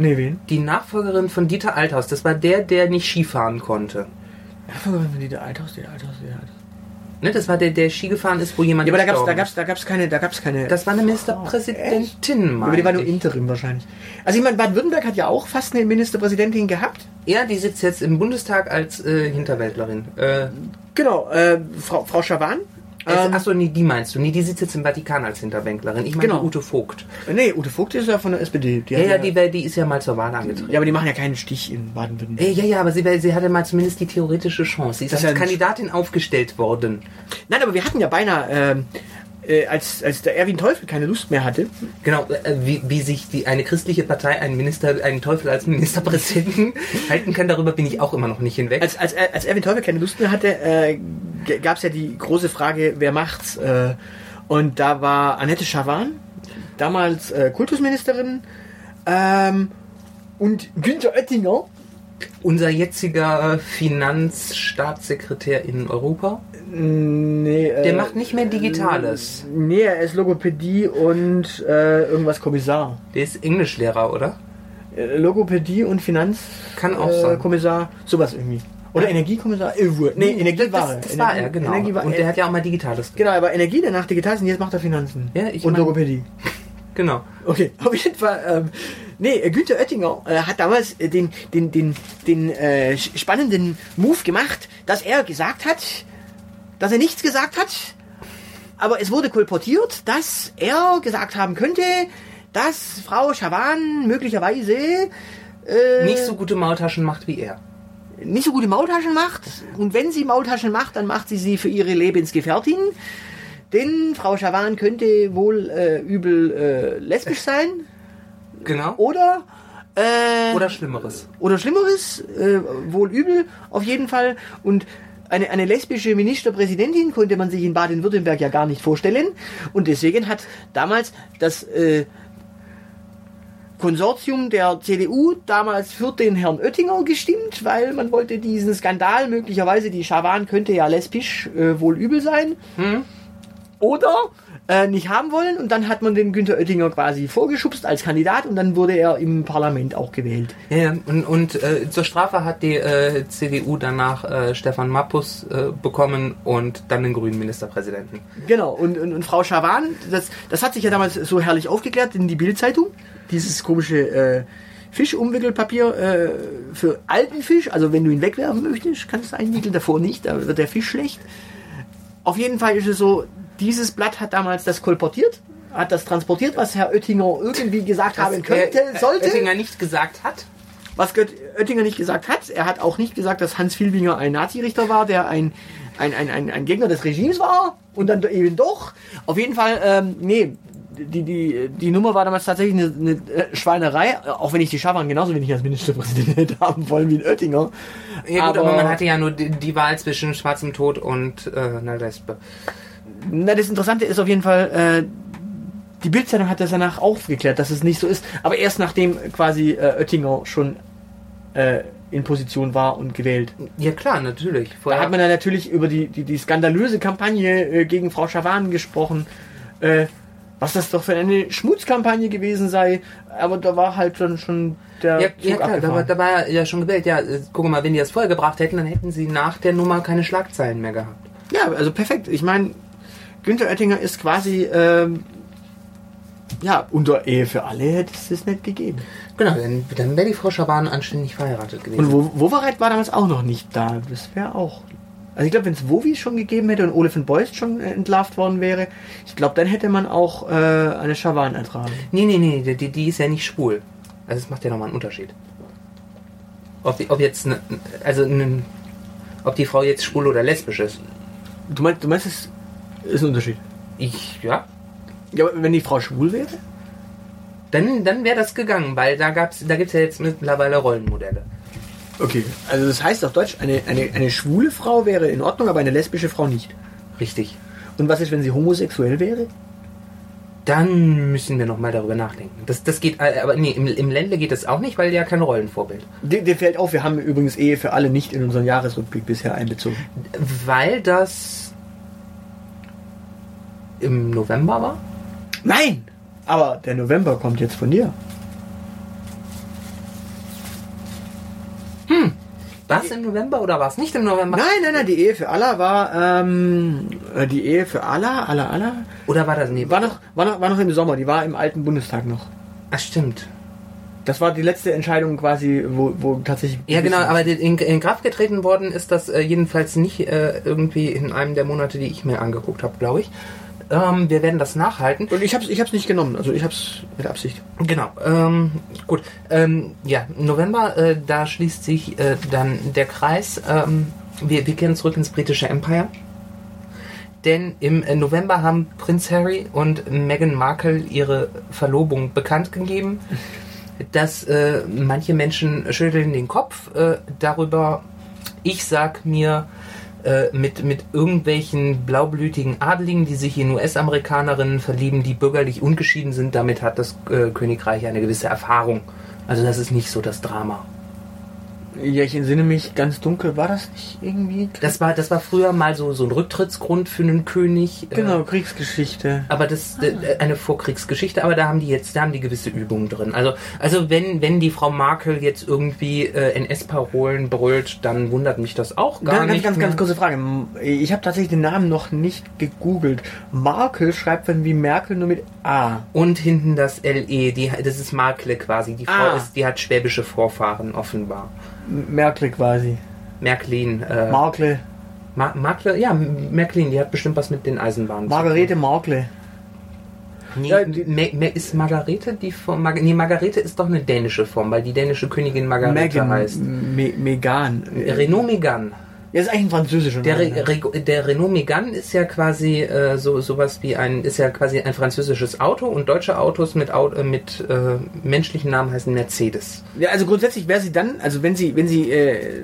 Nee, wen? Die Nachfolgerin von Dieter Althaus. Das war der, der nicht Skifahren konnte. Nachfolgerin von Dieter Althaus, Dieter Althaus, Dieter Althaus. Ne, das war der, der Ski gefahren ist, wo jemand Ja, aber da gab's, da gab's, da gab's keine, da gab's keine. Das war eine Ministerpräsidentin, aber die war nur. Interim wahrscheinlich. Also ich meine, Baden-Württemberg hat ja auch fast eine Ministerpräsidentin gehabt. Ja, die sitzt jetzt im Bundestag als äh, Hinterwäldlerin. Äh, Genau, äh, Frau, Frau Schawan. Ähm, Achso, nee, die meinst du. Nee, die sitzt jetzt im Vatikan als Hinterwäldlerin. Ich meine Genau. Ute Vogt. nee, Ute Vogt ist ja von der SPD. Die Ja, hat ja, die, die ist ja mal zur Wahl angetreten. ja, aber die machen ja keinen Stich in Baden-Württemberg. Ja, ja, aber sie, sie hatte mal zumindest die theoretische Chance. Sie ist als ja Kandidatin aufgestellt worden. Nein, aber wir hatten ja beinahe, ähm, äh, als, als der Erwin Teufel keine Lust mehr hatte, Genau, äh, wie, wie sich die, eine christliche Partei einen Minister, einen Teufel als Ministerpräsidenten halten kann, darüber bin ich auch immer noch nicht hinweg. als, als, als Erwin Teufel keine Lust mehr hatte, äh, gab es ja die große Frage, wer macht's? Äh, und da war Annette Schawan, damals äh, Kultusministerin, ähm, und Günther Oettinger, Unser jetziger Finanzstaatssekretär in Europa, nee, äh, der macht nicht mehr Digitales. Nee, er ist Logopädie und äh, irgendwas Kommissar. Der ist Englischlehrer, oder? Äh, Logopädie und Finanz Kann auch äh, sein. Kommissar, sowas irgendwie. Oder Energiekommissar? Äh, nee, Energie war er. das, das war er, genau. Energie war Und er. der hat ja auch mal Digitales Genau, aber Energie, danach Digitales und jetzt macht er Finanzen. Ja, ich und mein- Logopädie. Genau. Okay, auf jeden Fall. Ähm, nee, äh, Günther Oettinger äh, hat damals äh, den, den, den, den äh, spannenden Move gemacht, dass er gesagt hat, dass er nichts gesagt hat, aber es wurde kolportiert, dass er gesagt haben könnte, dass Frau Schawan möglicherweise äh, Nicht so gute Maultaschen macht wie er. nicht so gute Maultaschen macht. Und wenn sie Maultaschen macht, dann macht sie sie für ihre Lebensgefährtin. Denn Frau Schawan könnte wohl äh, übel äh, lesbisch sein. Genau. Oder äh, Oder Schlimmeres. oder Schlimmeres, äh, wohl übel auf jeden Fall. Und eine, eine lesbische Ministerpräsidentin konnte man sich in Baden-Württemberg ja gar nicht vorstellen. Und deswegen hat damals das äh, Konsortium der CDU damals für den Herrn Oettinger gestimmt, weil man wollte diesen Skandal, möglicherweise die Schawan könnte ja lesbisch äh, wohl übel sein. Oder äh, nicht haben wollen und dann hat man den Günther Oettinger quasi vorgeschubst als Kandidat und dann wurde er im Parlament auch gewählt. Ja, ja, und, und äh, zur Strafe hat die äh, CDU danach äh, Stefan Mappus äh, bekommen und dann den grünen Ministerpräsidenten. Genau, und, und, und Frau Schawan, das, das hat sich ja damals so herrlich aufgeklärt in die Bildzeitung. Dieses komische äh, Fischumwickelpapier äh, für alten Fisch, also wenn du ihn wegwerfen möchtest, kannst du einwickeln, davor nicht, da wird der Fisch schlecht. auf jeden Fall ist es so, dieses Blatt hat damals das kolportiert, hat das transportiert, was Herr Oettinger irgendwie gesagt haben könnte, äh, sollte. Oettinger nicht gesagt hat. Was Oettinger nicht gesagt hat, er hat auch nicht gesagt, dass Hans Filbinger ein Nazirichter war, der ein, ein, ein, ein, ein Gegner des Regimes war und dann eben doch. Auf jeden Fall, ähm, nee, die, die, die Nummer war damals tatsächlich eine, eine äh, Schweinerei, auch wenn ich die Schaban genauso wenig als Ministerpräsident hätte haben wollen wie ein Oettinger. Ja gut, aber, man hatte ja nur die, die Wahl zwischen schwarzem Tod und äh, einer Lesbe. Na, das Interessante ist auf jeden Fall, äh, die Bildzeitung hat das danach aufgeklärt, dass es nicht so ist, aber erst nachdem quasi äh, Oettinger schon äh, in Position war und gewählt. Ja klar, natürlich. Da Vorher hat man dann natürlich über die, die, die skandalöse Kampagne äh, gegen Frau Schawan gesprochen, äh, was das doch für eine Schmutzkampagne gewesen sei, aber da war halt dann schon der ja, Zug ja klar, da war, da war ja schon gewählt. Ja, äh, guck mal, wenn die das vorher gebracht hätten, dann hätten sie nach der Nummer keine Schlagzeilen mehr gehabt. Ja, also perfekt. Ich meine, Günther Oettinger ist quasi, ähm, ja, unter Ehe für alle hätte es das nicht gegeben. Genau, dann, dann wäre die Frau Schaban anständig verheiratet gewesen. Und Wo- Wowereit war damals auch noch nicht da. Das wäre auch. Also ich glaube, wenn es Wowi schon gegeben hätte und Ole von Beust schon äh, entlarvt worden wäre, ich glaube, dann hätte man auch äh, eine Schawan ertragen. Nee, nee, nee, die, die ist ja nicht schwul. Also das macht ja nochmal einen Unterschied. Ob, die, ob jetzt, ne, also ne, ob die Frau jetzt schwul oder lesbisch ist. Du meinst, du meinst, es ist ein Unterschied? Ich, ja. Ja, aber wenn die Frau schwul wäre? Dann, dann wäre das gegangen, weil da gab's, da gibt's ja jetzt mittlerweile Rollenmodelle. Okay. Also das heißt auf Deutsch, eine, eine, eine schwule Frau wäre in Ordnung, aber eine lesbische Frau nicht. Richtig. Und was ist, wenn sie homosexuell wäre? Dann müssen wir nochmal darüber nachdenken. Das, das geht, äh, aber nee, im, im Ländle geht das auch nicht, weil ja kein Rollenvorbild. Dir, dir fällt auf, wir haben übrigens Ehe für alle nicht in unseren Jahresrückblick bisher einbezogen. Weil das im November war? Nein! Aber der November kommt jetzt von dir. War es im November oder war es nicht im November? Nein, nein, nein, die Ehe für Allah war, ähm, äh, die Ehe für Allah, Allah, Allah, Oder war das, nee, war noch, war noch, war noch im Sommer, die war im alten Bundestag noch. Ach, stimmt. Das war die letzte Entscheidung quasi, wo, wo tatsächlich... Ja, genau, aber in, in Kraft getreten worden ist das äh, jedenfalls nicht äh, irgendwie in einem der Monate, die ich mir angeguckt habe, glaube ich. Ähm, wir werden das nachhalten. Und ich hab's, ich hab's nicht genommen, also ich hab's mit Absicht. Genau, ähm, gut. Ähm, ja, November, äh, da schließt sich äh, dann der Kreis. Ähm, wir, wir kehren zurück ins britische Empire. Denn im November haben Prinz Harry und Meghan Markle ihre Verlobung bekannt gegeben. Dass äh, manche Menschen schütteln den Kopf äh, darüber. Ich sag mir, mit, mit irgendwelchen blaublütigen Adligen, die sich in US-Amerikanerinnen verlieben, die bürgerlich ungeschieden sind, damit hat das äh, Königreich eine gewisse Erfahrung. Also das ist nicht so das Drama. Ja, ich entsinne mich ganz dunkel, war das nicht irgendwie? Das war, das war früher mal so, so ein Rücktrittsgrund für einen König. äh, Genau, Kriegsgeschichte. Aber das äh, eine Vorkriegsgeschichte, aber da haben die jetzt, da haben die gewisse Übungen drin. Also, also wenn, wenn die Frau Markel jetzt irgendwie äh, NS-Parolen brüllt, dann wundert mich das auch gar Ganz, ganz, nicht. ganz, mehr. ganz kurze Frage. Ich habe tatsächlich den Namen noch nicht gegoogelt. Markel schreibt man wie Merkel nur mit A. Und hinten das LE, die, das ist Markle quasi. Die Frau Ah. ist, die hat schwäbische Vorfahren offenbar. Merkel quasi. Märklin. Äh, Markle. Ma Markle, ja, Märklin, die hat bestimmt was mit den Eisenbahnen Margarete Markle. Nee, Ja, die- Ma Ma ist Margarete die Form? Mar nee, Margarete ist doch eine dänische Form, weil die dänische Königin Margarete Megan. heißt. Me Megan. Renault Megane. Ja, ist eigentlich ein französischer Der, Name. Re Re der Renault Megane ist ja quasi äh, so sowas wie ein ist ja quasi ein französisches Auto und deutsche Autos mit Au äh, mit äh, menschlichen Namen heißen Mercedes. Ja, also grundsätzlich wäre sie dann, also wenn sie, wenn sie äh, äh,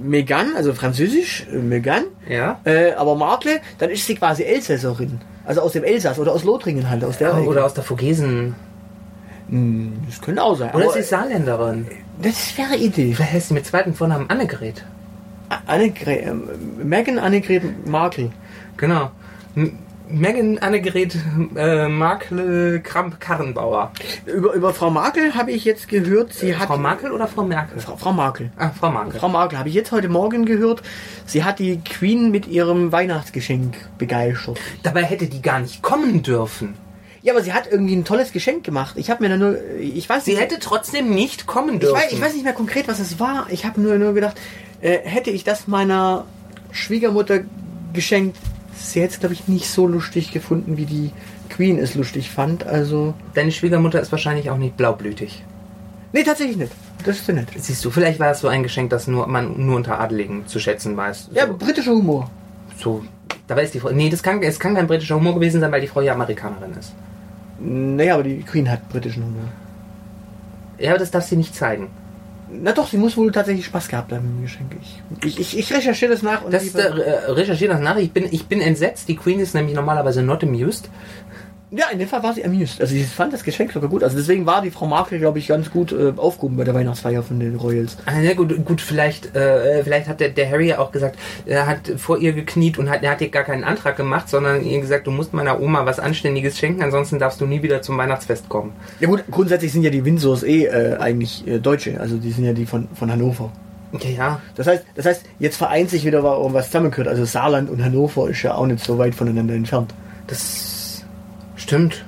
Megan, also französisch, äh, Megan, Ja. äh, aber Markle, dann ist sie quasi Elsässerin. Also aus dem Elsass oder aus Lothringen halt, aus der Ecke. Oder aus der Vogesen. Hm, Das könnte auch sein. Oder aber ist sie Saarländerin? das wäre Idee. Vielleicht heißt sie mit zweiten Vornamen Annegret. Annegret, ähm, Megan Annegret Markle. Genau. M Megan Annegret äh, Markle Kramp Karrenbauer. Über, über Frau Markel habe ich jetzt gehört, sie hat... Frau Markel oder Frau Merkel? Frau, Frau Markel. Ah, Frau Markel. Frau Markel habe ich jetzt heute Morgen gehört, sie hat die Queen mit ihrem Weihnachtsgeschenk begeistert. Dabei hätte die gar nicht kommen dürfen. Ja, aber sie hat irgendwie ein tolles Geschenk gemacht. Ich habe mir da nur, ich weiß Sie nicht, hätte trotzdem nicht kommen ich dürfen. weiß, ich weiß nicht mehr konkret, was es war. Ich habe nur, nur gedacht, äh, hätte ich das meiner Schwiegermutter Geschenk sie hätte es, glaube ich, nicht so lustig gefunden, wie die Queen es lustig fand. Also. Deine Schwiegermutter ist wahrscheinlich auch nicht blaublütig. Nee, tatsächlich nicht. Das ist ja nicht. Siehst du, vielleicht war es so ein Geschenk, das nur, man nur unter Adeligen zu schätzen weiß. So, Ja, britischer Humor. so. Dabei ist die Frau. Nee, das kann, es kann kein britischer Humor gewesen sein, weil die Frau ja Amerikanerin ist. Naja, aber die Queen hat britischen Humor. Ja, aber das darf sie nicht zeigen. Na doch, sie muss wohl tatsächlich Spaß gehabt haben im Geschenk. Ich, ich, ich recherchiere das nach und Das ist, äh, recherchiere das nach. Ich bin, ich bin entsetzt. Die Queen ist nämlich normalerweise not amused. Ja, in dem Fall war sie amused. Also ich fand das Geschenk sogar gut. Also deswegen war die Frau Markle, glaube ich, ganz gut äh, aufgehoben bei der Weihnachtsfeier von den Royals. Ah, ja, gut, gut, vielleicht, äh, vielleicht hat der, der Harry ja auch gesagt, er hat vor ihr gekniet und hat, er hat ihr gar keinen Antrag gemacht, sondern ihr gesagt, du musst meiner Oma was Anständiges schenken, ansonsten darfst du nie wieder zum Weihnachtsfest kommen. Ja gut, grundsätzlich sind ja die Windsors eh äh, eigentlich äh, Deutsche. Also die sind ja die von, von Hannover. Ja, ja. Das heißt, das heißt, jetzt vereint sich wieder wa- was zusammengehört. Also Saarland und Hannover ist ja auch nicht so weit voneinander entfernt. Das stimmt.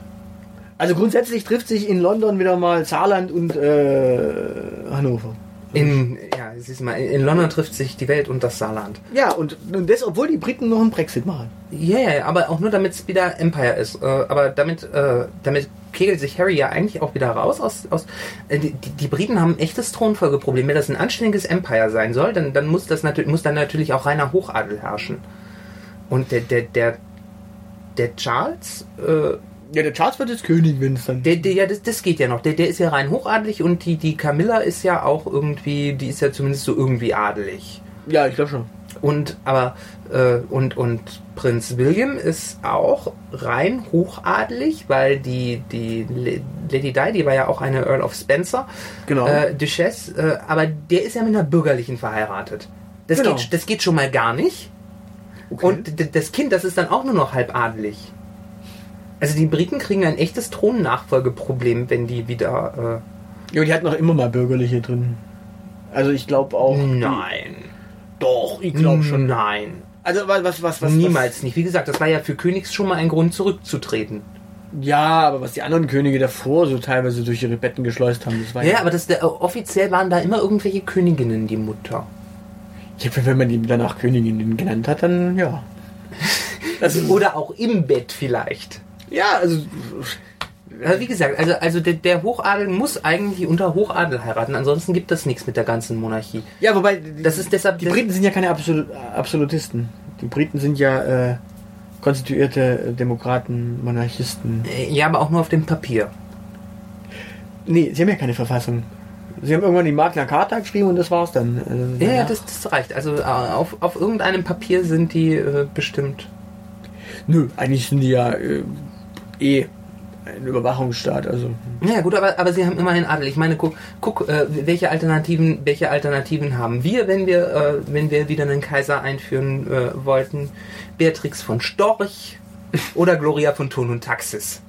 Also grundsätzlich trifft sich in London wieder mal Saarland und äh, Hannover. In, ja, siehst du mal, in London trifft sich die Welt und das Saarland. Ja, und, und das, obwohl die Briten noch einen Brexit machen. Ja, ja, aber auch nur damit es wieder Empire ist. Äh, aber damit, äh, damit kegelt sich Harry ja eigentlich auch wieder raus aus. aus äh, die, die die Briten haben ein echtes Thronfolgeproblem. Wenn das ein anständiges Empire sein soll, dann, dann muss das natürlich muss dann natürlich auch reiner Hochadel herrschen. Und der, der, der, der Charles, äh, Ja, der Charles wird jetzt König, wenn es dann. der, der, ja, das, das geht ja noch. Der, der ist ja rein hochadelig und die, die Camilla ist ja auch irgendwie, die ist ja zumindest so irgendwie adelig. Ja, ich glaube schon. Und aber äh, und und Prinz William ist auch rein hochadelig, weil die die Lady Di, die war ja auch eine Earl of Spencer, Genau. äh, Duchesse, äh, aber der ist ja mit einer bürgerlichen verheiratet. Das Genau. geht das geht schon mal gar nicht. Okay. Und das Kind, das ist dann auch nur noch halb adelig. Also die Briten kriegen ein echtes Thronnachfolgeproblem, wenn die wieder ja, die hat noch immer mal Bürgerliche drin. Also ich glaube auch. äh, nein, Doch, ich glaube schon. nein. Also was, was, was, was Niemals nicht. Wie gesagt, das war ja für Königs schon mal ein Grund zurückzutreten. Ja, aber was die anderen Könige davor so teilweise durch ihre Betten geschleust haben, das war Ja, aber das, der, offiziell waren da immer irgendwelche Königinnen die Mutter. Ja, wenn man die danach Königinnen genannt hat, dann ja. Also, Oder auch im Bett vielleicht. ja, also Also wie gesagt, also, also der, der Hochadel muss eigentlich unter Hochadel heiraten, ansonsten gibt das nichts mit der ganzen Monarchie. ja, wobei Das ist deshalb die Briten sind ja keine Absolut Absolutisten. Die Briten sind ja äh, konstituierte äh, Demokraten, Monarchisten. Äh, Ja, aber auch nur auf dem Papier. Nee, sie haben ja keine Verfassung. Sie haben irgendwann die Magna Carta geschrieben und das war's dann. Also, Ja, das, das reicht. Also äh, auf, auf irgendeinem Papier sind die äh, bestimmt. Nö, eigentlich sind die ja äh, eh ein Überwachungsstaat. Also Ja gut, aber, aber sie haben immerhin Adel. Ich meine, guck, guck äh, welche Alternativen, welche Alternativen haben wir, wenn wir, äh, wenn wir wieder einen Kaiser einführen äh, wollten? Beatrix von Storch oder Gloria von Thun und Taxis.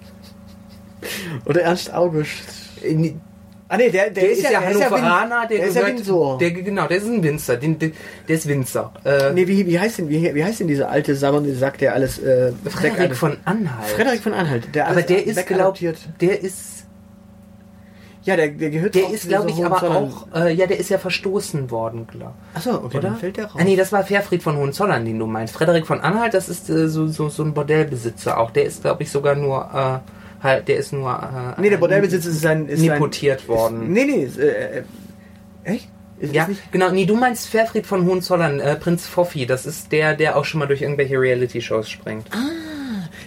oder Ernst August. Ah nee, der, Der, ist, ja der ist ja Hannoveraner, Win- der ist ja gehört-. Der, genau, der ist ein Winzer. Den, der, der ist Winzer. Äh, nee, wie, wie heißt denn wie, wie heißt denn dieser alte sabbernde Sack, der alles äh, Frederik weg- von Anhalt. Frederik von Anhalt, der aber alles der ist, glaubt, der ist, Ja, der, der gehört der ist, glaube ich, aber auch, äh, ja, der ist ja verstoßen worden, glaube Achso, okay, oder? dann fällt der raus. Ah, nee, das war Fairfried von Hohenzollern, den du meinst. Frederik von Anhalt, das ist äh, so, so, so ein Bordellbesitzer auch. Der ist, glaube ich, sogar nur, äh, halt, der ist nur, äh, nee, der Bordellbesitz ist sein ist Nepotiert sein, worden. Ist, nee, nee, ist, äh, äh, echt? Ist, Ja, genau. Nee, du meinst Fairfried von Hohenzollern, äh, Prinz Foffi. Das ist der, der auch schon mal durch irgendwelche Reality-Shows springt.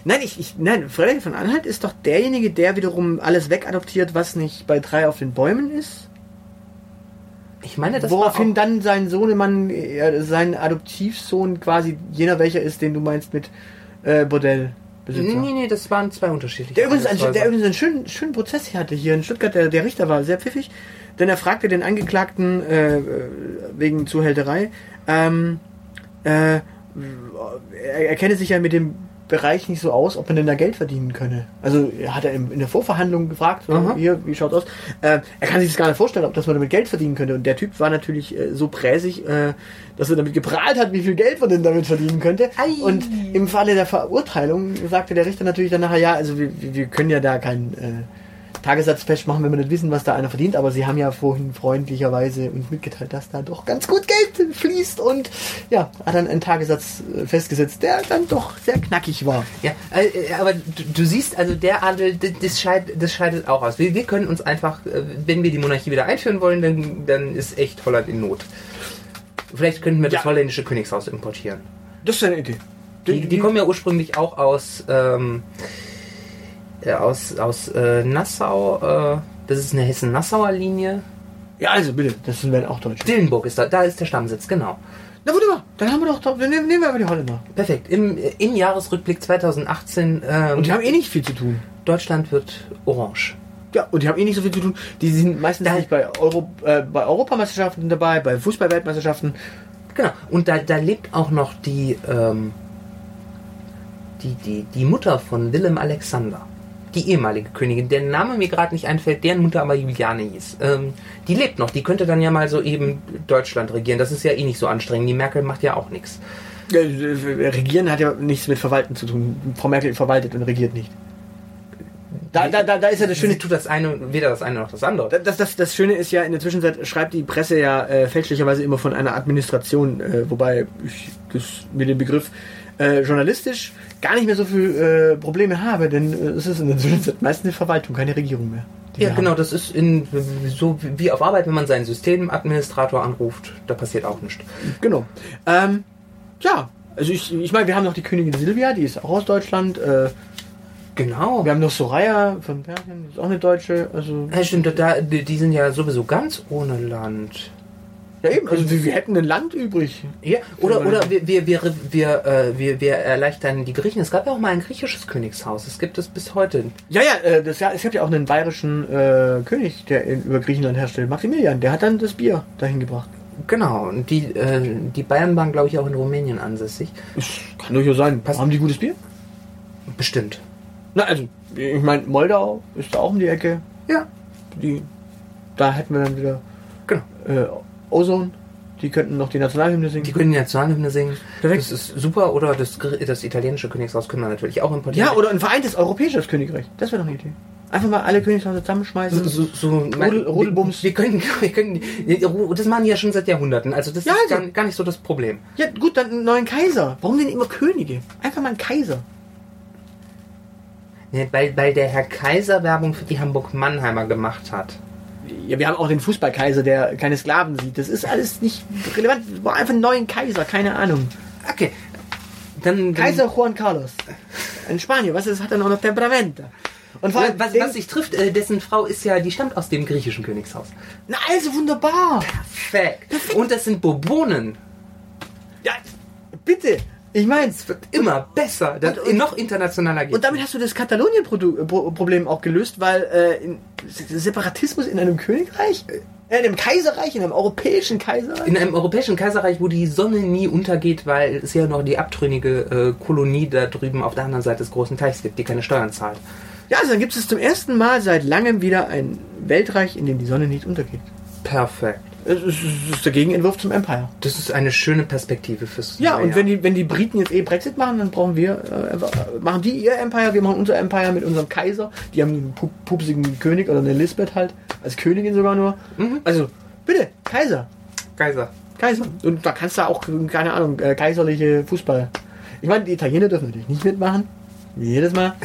nein, ich, ich, nein, Frederik von Anhalt ist doch derjenige, der wiederum alles wegadoptiert, was nicht bei drei auf den Bäumen ist. Ich meine, das Woraufhin dann sein Sohnemann, äh, sein Adoptivsohn quasi jener welcher ist, den du meinst mit äh, Bordellbesitzer. Nee, nee, das waren zwei unterschiedliche. Der übrigens, ein, der übrigens einen schönen, schönen Prozess hier hatte hier in Stuttgart. Der, der Richter war sehr pfiffig, denn er fragte den Angeklagten äh, wegen Zuhälterei. Ähm, äh, er, er kenne sich ja mit dem Bereich nicht so aus, ob man denn da Geld verdienen könne. Also er hat er in, der Vorverhandlung gefragt, Aha. hier, wie schaut's aus? Äh, er kann sich das gar nicht vorstellen, ob das man damit Geld verdienen könnte. Und der Typ war natürlich äh, so präsig, äh, dass er damit geprahlt hat, wie viel Geld man denn damit verdienen könnte. Ei. Und im Falle der Verurteilung sagte der Richter natürlich dann nachher, ja, also wir, wir wir können ja da kein, äh, Tagessatzfest machen, wenn wir nicht wissen, was da einer verdient, aber sie haben ja vorhin freundlicherweise uns mitgeteilt, dass da doch ganz gut Geld fließt und ja, hat dann einen Tagessatz äh, festgesetzt, der dann doch sehr knackig war. Ja, äh, aber du, du siehst, also der Adel, das, scheid, das scheidet auch aus. Wir, wir können uns einfach, äh, wenn wir die Monarchie wieder einführen wollen, dann, dann ist echt Holland in Not. Vielleicht könnten wir das Ja. holländische Königshaus importieren. Das ist eine Idee. Die, die kommen ja ursprünglich auch aus, ähm, äh, aus, aus äh, Nassau. Äh, das ist eine Hessen-Nassauer Linie. Ja, also bitte, das wären auch Deutsche. Dillenburg ist da, da ist der Stammsitz, genau. Na wunderbar, dann haben wir doch, dann nehmen, nehmen wir aber die Holländer. Perfekt. Im, im Jahresrückblick 2018, ähm, Und die haben eh nicht viel zu tun. Deutschland wird orange. Ja, und die haben eh nicht so viel zu tun. Die sind meistens Da- nicht bei, Euro, äh, bei Europameisterschaften dabei, bei Fußballweltmeisterschaften. Genau. Und da, da lebt auch noch die, ähm, die, die, die Mutter von Willem Alexander. Die ehemalige Königin, deren Name mir gerade nicht einfällt, deren Mutter aber Juliane hieß. Ähm, die lebt noch. Die könnte dann ja mal so eben Deutschland regieren. Das ist ja eh nicht so anstrengend. Die Merkel macht ja auch nichts. Äh, Regieren hat ja nichts mit Verwalten zu tun. Frau Merkel verwaltet und regiert nicht. Da, da, da, da ist ja das Schöne Schöne. tut das eine, weder das eine noch das andere. Das, das, das Schöne ist ja, in der Zwischenzeit schreibt die Presse ja äh, fälschlicherweise immer von einer Administration, äh, wobei ich das mit dem Begriff äh, journalistisch gar nicht mehr so viel äh, Probleme habe, denn äh, es ist in der Zwischenzeit meistens eine Verwaltung, keine Regierung mehr. Ja, genau, haben. das ist in, so wie auf Arbeit, wenn man seinen Systemadministrator anruft, da passiert auch nichts. Genau. Ähm, ja, also ich, ich meine, wir haben noch die Königin Silvia, die ist auch aus Deutschland. Äh, Genau. wir haben noch Soraya von Persien, die ist auch eine Deutsche. Also, Ja, stimmt, da, die sind ja sowieso ganz ohne Land. Ja eben, also wir, wir hätten ein Land übrig. Ja, oder, oder wir, wir, wir, wir, äh, wir, wir erleichtern die Griechen. Es gab ja auch mal ein griechisches Königshaus. Es gibt es bis heute. Ja, ja, äh, das, ja es gibt ja auch einen bayerischen äh, König, der in, über Griechenland herstellt, Maximilian. Der hat dann das Bier dahin gebracht. Genau, und die, äh, die Bayern waren, glaube ich, auch in Rumänien ansässig. Das kann durchaus sein. Passt. Haben die gutes Bier? Bestimmt. Na, also, ich meine, Moldau ist da auch um die Ecke. Ja, Die, da hätten wir dann wieder genau. äh, Ozone. Die könnten noch die Nationalhymne singen. Die können die Nationalhymne singen. Perfekt. Das ist super. Oder das, das italienische Königshaus können wir natürlich auch importieren. Ja, oder ein vereintes europäisches Königreich. Das wäre doch eine Idee. Einfach mal alle Königshäuser zusammenschmeißen. So, so, so Rudel- Rudelbums. Wir, wir können, wir können, das machen die ja schon seit Jahrhunderten. Also das Ja, ist also- gar, gar nicht so das Problem. Ja, gut, dann einen neuen Kaiser. Warum denn immer Könige? Einfach mal einen Kaiser. Nee, weil, weil der Herr Kaiser Werbung für die Hamburg-Mannheimer gemacht hat. Ja, wir haben auch den Fußballkaiser, der keine Sklaven sieht. Das ist alles nicht relevant. Wir brauchen einfach einen neuen Kaiser, keine Ahnung. Okay. Dann, dann Kaiser Juan Carlos. Ein Spanier, was ist, hat er noch Temperamento. Und vor allem, was, was sich trifft, äh, dessen Frau ist ja, die stammt aus dem griechischen Königshaus. Na, also wunderbar. Perfekt. Und das sind Bourbonen. Ja, bitte. Ich meine, Immer besser. Und- und- noch internationaler geht. und damit hast du das Katalonien-Problem auch gelöst, weil äh, in, Separatismus in einem Königreich, äh, in einem Kaiserreich, in einem europäischen Kaiserreich. in einem europäischen Kaiserreich, wo die Sonne nie untergeht, weil es ja noch die abtrünnige äh, Kolonie da drüben auf der anderen Seite des großen Teichs gibt, die keine Steuern zahlt. Ja, also dann gibt es zum ersten Mal seit langem wieder ein Weltreich, in dem die Sonne nicht untergeht. Perfekt. Es ist, der Gegenentwurf zum Empire. Das ist eine schöne Perspektive fürs Ja, und wenn die, wenn die Briten jetzt eh Brexit machen, dann brauchen wir, äh, äh, machen die ihr Empire, wir machen unser Empire mit unserem Kaiser. Die haben einen pu pupsigen König oder eine Elisabeth halt, als Königin sogar nur. Also, bitte, Kaiser, Kaiser. Kaiser. Und da kannst du auch, keine Ahnung, äh, kaiserliche Fußball. Ich meine, die Italiener dürfen natürlich nicht mitmachen. Wie jedes Mal.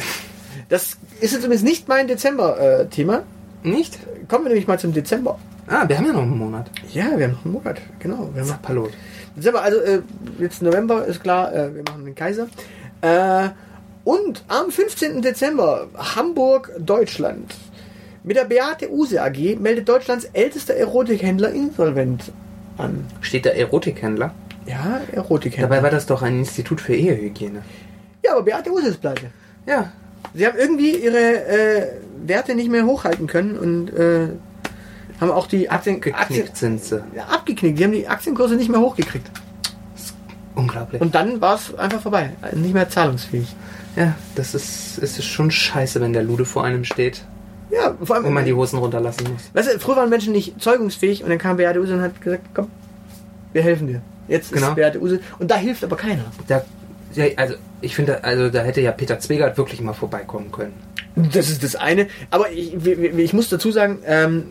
Das ist jetzt übrigens nicht mein Dezember-Thema. Nicht? Kommen wir nämlich mal zum Dezember. Ah, wir haben ja noch einen Monat. Ja, wir haben noch einen Monat, genau. Wir haben noch Zappalot. Dezember, also äh, jetzt November ist klar, äh, wir machen den Kaiser. Äh, und am 15. Dezember Hamburg, Deutschland. Mit der Beate Use AG meldet Deutschlands ältester Erotikhändler insolvent an. Steht da Erotikhändler? Ja, Erotikhändler. Dabei war das doch ein Institut für Ehehygiene. ja, aber Beate Use ist pleite. Ja. Sie haben irgendwie ihre äh, Werte nicht mehr hochhalten können und äh, haben auch die Aktien, Aktien Geknickt sind sie. ja, abgeknickt. Die haben die Aktienkurse nicht mehr hochgekriegt. Unglaublich. Und dann war es einfach vorbei. Nicht mehr zahlungsfähig. ja, das ist, es ist schon scheiße, wenn der Lude vor einem steht Ja, vor allem. und man die Hosen runterlassen muss. Weißt du, früher waren Menschen nicht zeugungsfähig und dann kam Beate Use und hat gesagt, komm, wir helfen dir. Jetzt Genau. ist Beate Use. Und da hilft aber keiner. Da, ja, also ich finde, also da hätte ja Peter Zwegert wirklich mal vorbeikommen können. Das ist das eine. Aber ich, ich muss dazu sagen, ähm,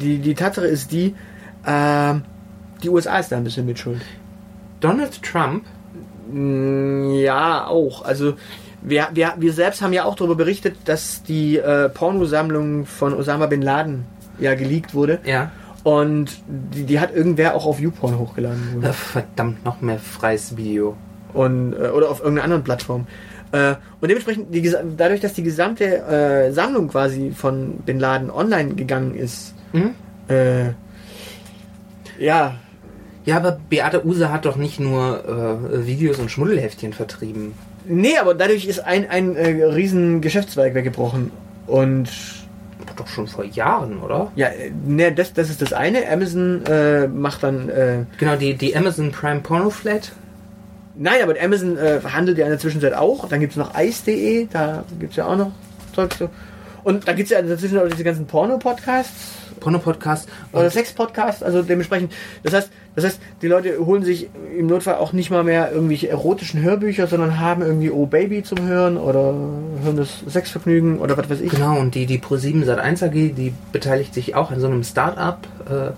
die, die Tatsache ist die, ähm, die USA ist da ein bisschen mitschuld. Donald Trump? Mm, Ja, auch. Also wir, wir, wir selbst haben ja auch darüber berichtet, dass die äh, Pornosammlung von Osama Bin Laden ja geleakt wurde. Ja. Und die, die hat irgendwer auch auf YouPorn hochgeladen. Wohl. Ach, verdammt, noch mehr freies Video. Und, äh, oder auf irgendeiner anderen Plattform. Äh, und dementsprechend, die, dadurch, dass die gesamte äh, Sammlung quasi von Bin Laden online gegangen ist, Mhm. äh, ja, Ja, aber Beate Use hat doch nicht nur äh, Videos und Schmuddelheftchen vertrieben. nee, aber dadurch ist ein, ein äh, riesen Geschäftszweig weggebrochen. Und Doch schon vor Jahren, oder? ja, äh, ne, das, das ist das eine. Amazon macht dann, Genau, die, die Amazon Prime Porno Flat. Nein, aber Amazon äh, handelt ja in der Zwischenzeit auch. Dann gibt es noch ice.de, da gibt es ja auch noch Zeug so. Und da gibt es ja dazwischen auch diese ganzen Porno-Podcasts. Porno-Podcast. oder Sex-Podcast, also dementsprechend, das heißt, das heißt, die Leute holen sich im Notfall auch nicht mal mehr irgendwelche erotischen Hörbücher, sondern haben irgendwie Oh Baby zum Hören oder hören das Sexvergnügen oder was weiß ich. Genau, und die, die Pro7 Sat1 AG, die beteiligt sich auch an so einem Start-up. Äh,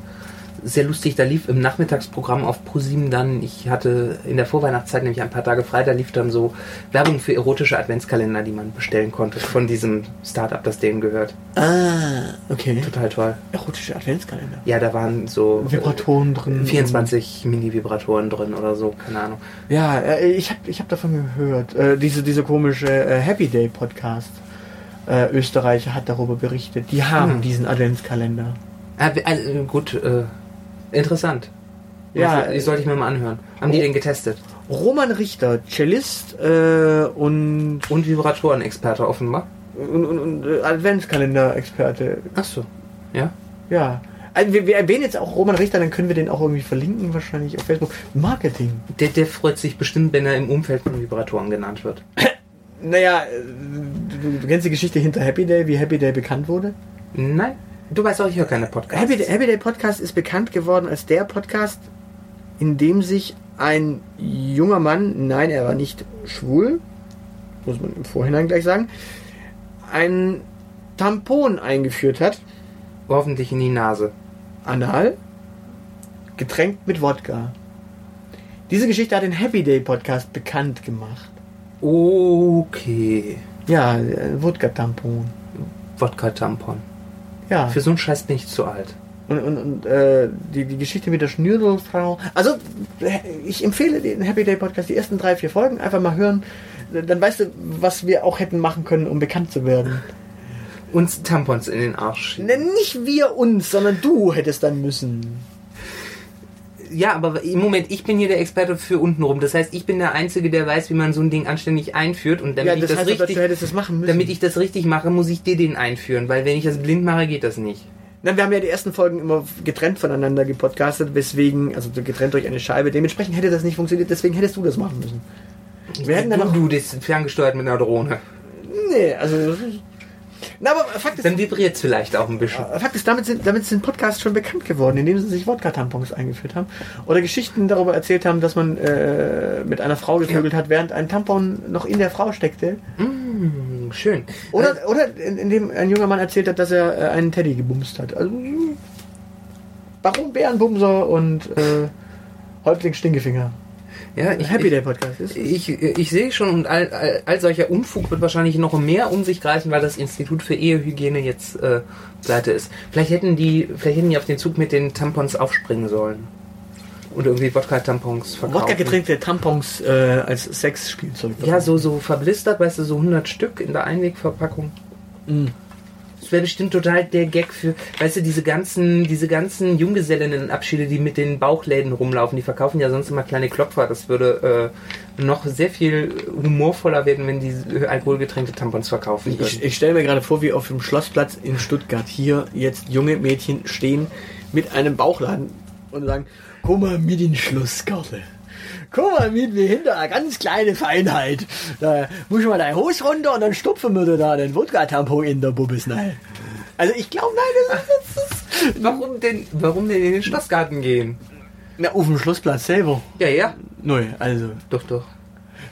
sehr lustig, da lief im Nachmittagsprogramm auf Pro7 dann, ich hatte in der Vorweihnachtszeit nämlich ein paar Tage frei, da lief dann so Werbung für erotische Adventskalender, die man bestellen konnte von diesem Start-up, das denen gehört. Ah, okay. Total toll. Erotische Adventskalender. Ja, da waren so äh, Vibratoren drin. 24 Mini-Vibratoren drin oder so, keine Ahnung. Ja, äh, ich habe ich hab davon gehört. Äh, diese, diese komische äh, Happy Day Podcast. Äh, Österreicher hat darüber berichtet. Die haben Hm. diesen Adventskalender. Ah, äh, äh, gut, äh, interessant. Ja, die sollte ich mir mal anhören. Haben die den getestet? Roman Richter, Cellist äh, und, Und Vibratoren-Experte offenbar? und, und, und äh, Adventskalender-Experte. Ach so. Ja? Ja. Also wir, wir erwähnen jetzt auch Roman Richter, dann können wir den auch irgendwie verlinken, wahrscheinlich auf Facebook. Marketing. Der, der freut sich bestimmt, wenn er im Umfeld von Vibratoren genannt wird. Naja, äh, du, du kennst die Geschichte hinter Happy Day, wie Happy Day bekannt wurde? Nein? Du weißt auch, ich höre keine Podcasts. Happy Day, Happy Day Podcast ist bekannt geworden als der Podcast, in dem sich ein junger Mann, nein, er war nicht schwul, muss man im Vorhinein gleich sagen, ein Tampon eingeführt hat, Hoffentlich in die Nase. anal, getränkt mit Wodka. Diese Geschichte hat den Happy Day Podcast bekannt gemacht. Okay. Ja, äh, Wodka-Tampon. Wodka-Tampon. Ja. Für so einen Scheiß bin ich zu alt. Und, und, und äh, die, die Geschichte mit der Schnürdelfrau. Also, äh, ich empfehle den Happy Day Podcast, die ersten drei, vier Folgen, einfach mal hören. Dann weißt du, was wir auch hätten machen können, um bekannt zu werden. Uns Tampons in den Arsch schieben. Nicht wir uns, sondern du hättest dann müssen. Ja, aber im Moment, ich bin hier der Experte für untenrum. Das heißt, ich bin der Einzige, der weiß, wie man so ein Ding anständig einführt. Und damit, ja, ich, das das heißt, richtig, das damit ich das richtig mache, muss ich dir den einführen. Weil wenn ich das blind mache, geht das nicht. Na, wir haben ja die ersten Folgen immer getrennt voneinander gepodcastet, weswegen, also getrennt durch eine Scheibe. Dementsprechend hätte das nicht funktioniert, deswegen hättest du das machen müssen. Wir hätten dann du, noch. du, das ferngesteuert mit einer Drohne. Nee, also. Na, aber Fakt ist, Dann vibriert es vielleicht auch ein bisschen. Fakt ist, damit sind, damit sind Podcasts schon bekannt geworden, indem sie sich Wodka-Tampons eingeführt haben. Oder Geschichten darüber erzählt haben, dass man äh, mit einer Frau gevögelt hat, während ein Tampon noch in der Frau steckte. Hm, schön. Oder, oder in- indem ein junger Mann erzählt hat, dass er äh, einen Teddy gebumst hat. Also, warum Bärenbumser und äh, Häuptling Stinkefinger? Ja, ich, Happy Day Podcast ist. ich, ich sehe schon, und all, all, all solcher Unfug wird wahrscheinlich noch mehr um sich greifen, weil das Institut für Ehehygiene jetzt äh, pleite ist. Vielleicht hätten die, vielleicht hätten die auf den Zug mit den Tampons aufspringen sollen. Und irgendwie Wodka-Tampons verkaufen. Wodka-getränkte Tampons äh, als Sexspielzeug. Ja, so, so verblistert, weißt du, so 100 Stück in der Einwegverpackung. Mm. Das wäre bestimmt total der Gag für, weißt du, diese ganzen, diese ganzen Junggesellinnenabschiede, die mit den Bauchläden rumlaufen, die verkaufen ja sonst immer kleine Klopfer. Das würde äh, noch sehr viel humorvoller werden, wenn die alkoholgetränkte Tampons verkaufen würden. Ich, ich stelle mir gerade vor, wie auf dem Schlossplatz in Stuttgart hier jetzt junge Mädchen stehen mit einem Bauchladen und sagen, komm mal mit in Schlussgarten. Komm mal mit, wir hinter eine ganz kleine Feinheit. Da muss mal deine Hose runter und dann stopfen wir da den Wodka-Tampon in der Bubis rein. Also ich glaube, nein, das ist, das ist... warum denn, warum denn in den Schlossgarten gehen? Na, auf dem Schlussplatz selber. Ja, ja. Neu, also... Doch, doch.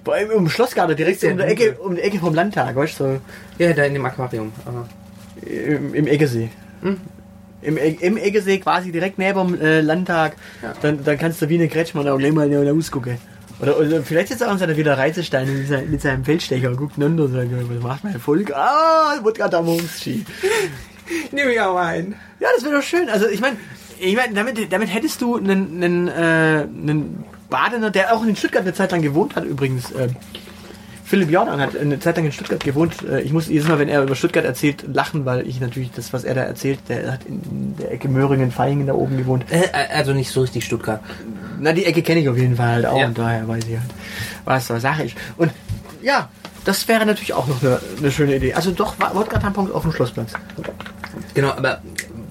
Vor allem im Schlossgarten, direkt so Sehr um der Ecke, um die Ecke vom Landtag, weißt du, Ja, da in dem Aquarium. So, im, im Eggesee. Im, E- Im Eggesee quasi direkt neben dem äh, Landtag. Ja. Dann, dann kannst du wie eine Kretschmann auch gleich mal ausgucken. Oder, oder vielleicht er an seiner wieder Reizestein mit, seinem- mit seinem Feldstecher guckt runter und sagt, was macht mein Volk? Ah, Wodka Damonski. Nehme ich auch ein. Ja, das wäre doch schön. Also ich meine, ich mein, damit, damit hättest du einen, einen, äh, einen Badener, der auch in Stuttgart eine Zeit lang gewohnt hat übrigens. Äh, Philipp Jordan hat eine Zeit lang in Stuttgart gewohnt. Äh, ich muss jedes Mal, wenn er über Stuttgart erzählt, lachen, weil ich natürlich das, was er da erzählt, der hat in der Ecke Möhringen, Feingen da oben gewohnt. Äh, also nicht so richtig Stuttgart. Na, die Ecke kenne ich auf jeden Fall halt auch Ja. und daher weiß ich halt, was da Sache ist. Und ja, das wäre natürlich auch noch eine, eine schöne Idee. Also doch, Wodka-Tampons auf dem Schlossplatz. Genau, aber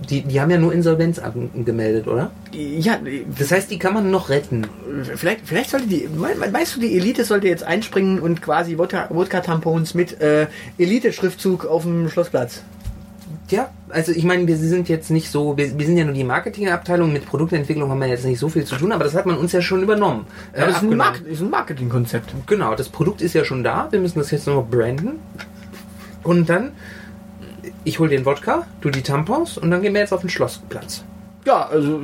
die, die haben ja nur Insolvenz angemeldet, oder? Ja, Das heißt, die kann man noch retten. Vielleicht, vielleicht sollte die, meinst du, die Elite sollte jetzt einspringen und quasi Wodka- Wodka-Tampons mit äh, Elite-Schriftzug auf dem Schlossplatz? Ja, also ich meine, wir sind jetzt nicht so, wir, wir sind ja nur die Marketingabteilung, mit Produktentwicklung haben wir jetzt nicht so viel zu tun, aber das hat man uns ja schon übernommen. Äh, Ja, das ist ein Marketingkonzept. Genau, das Produkt ist ja schon da, wir müssen das jetzt nur noch branden. Und dann, ich hole den Wodka, du die Tampons und dann gehen wir jetzt auf den Schlossplatz. Ja, also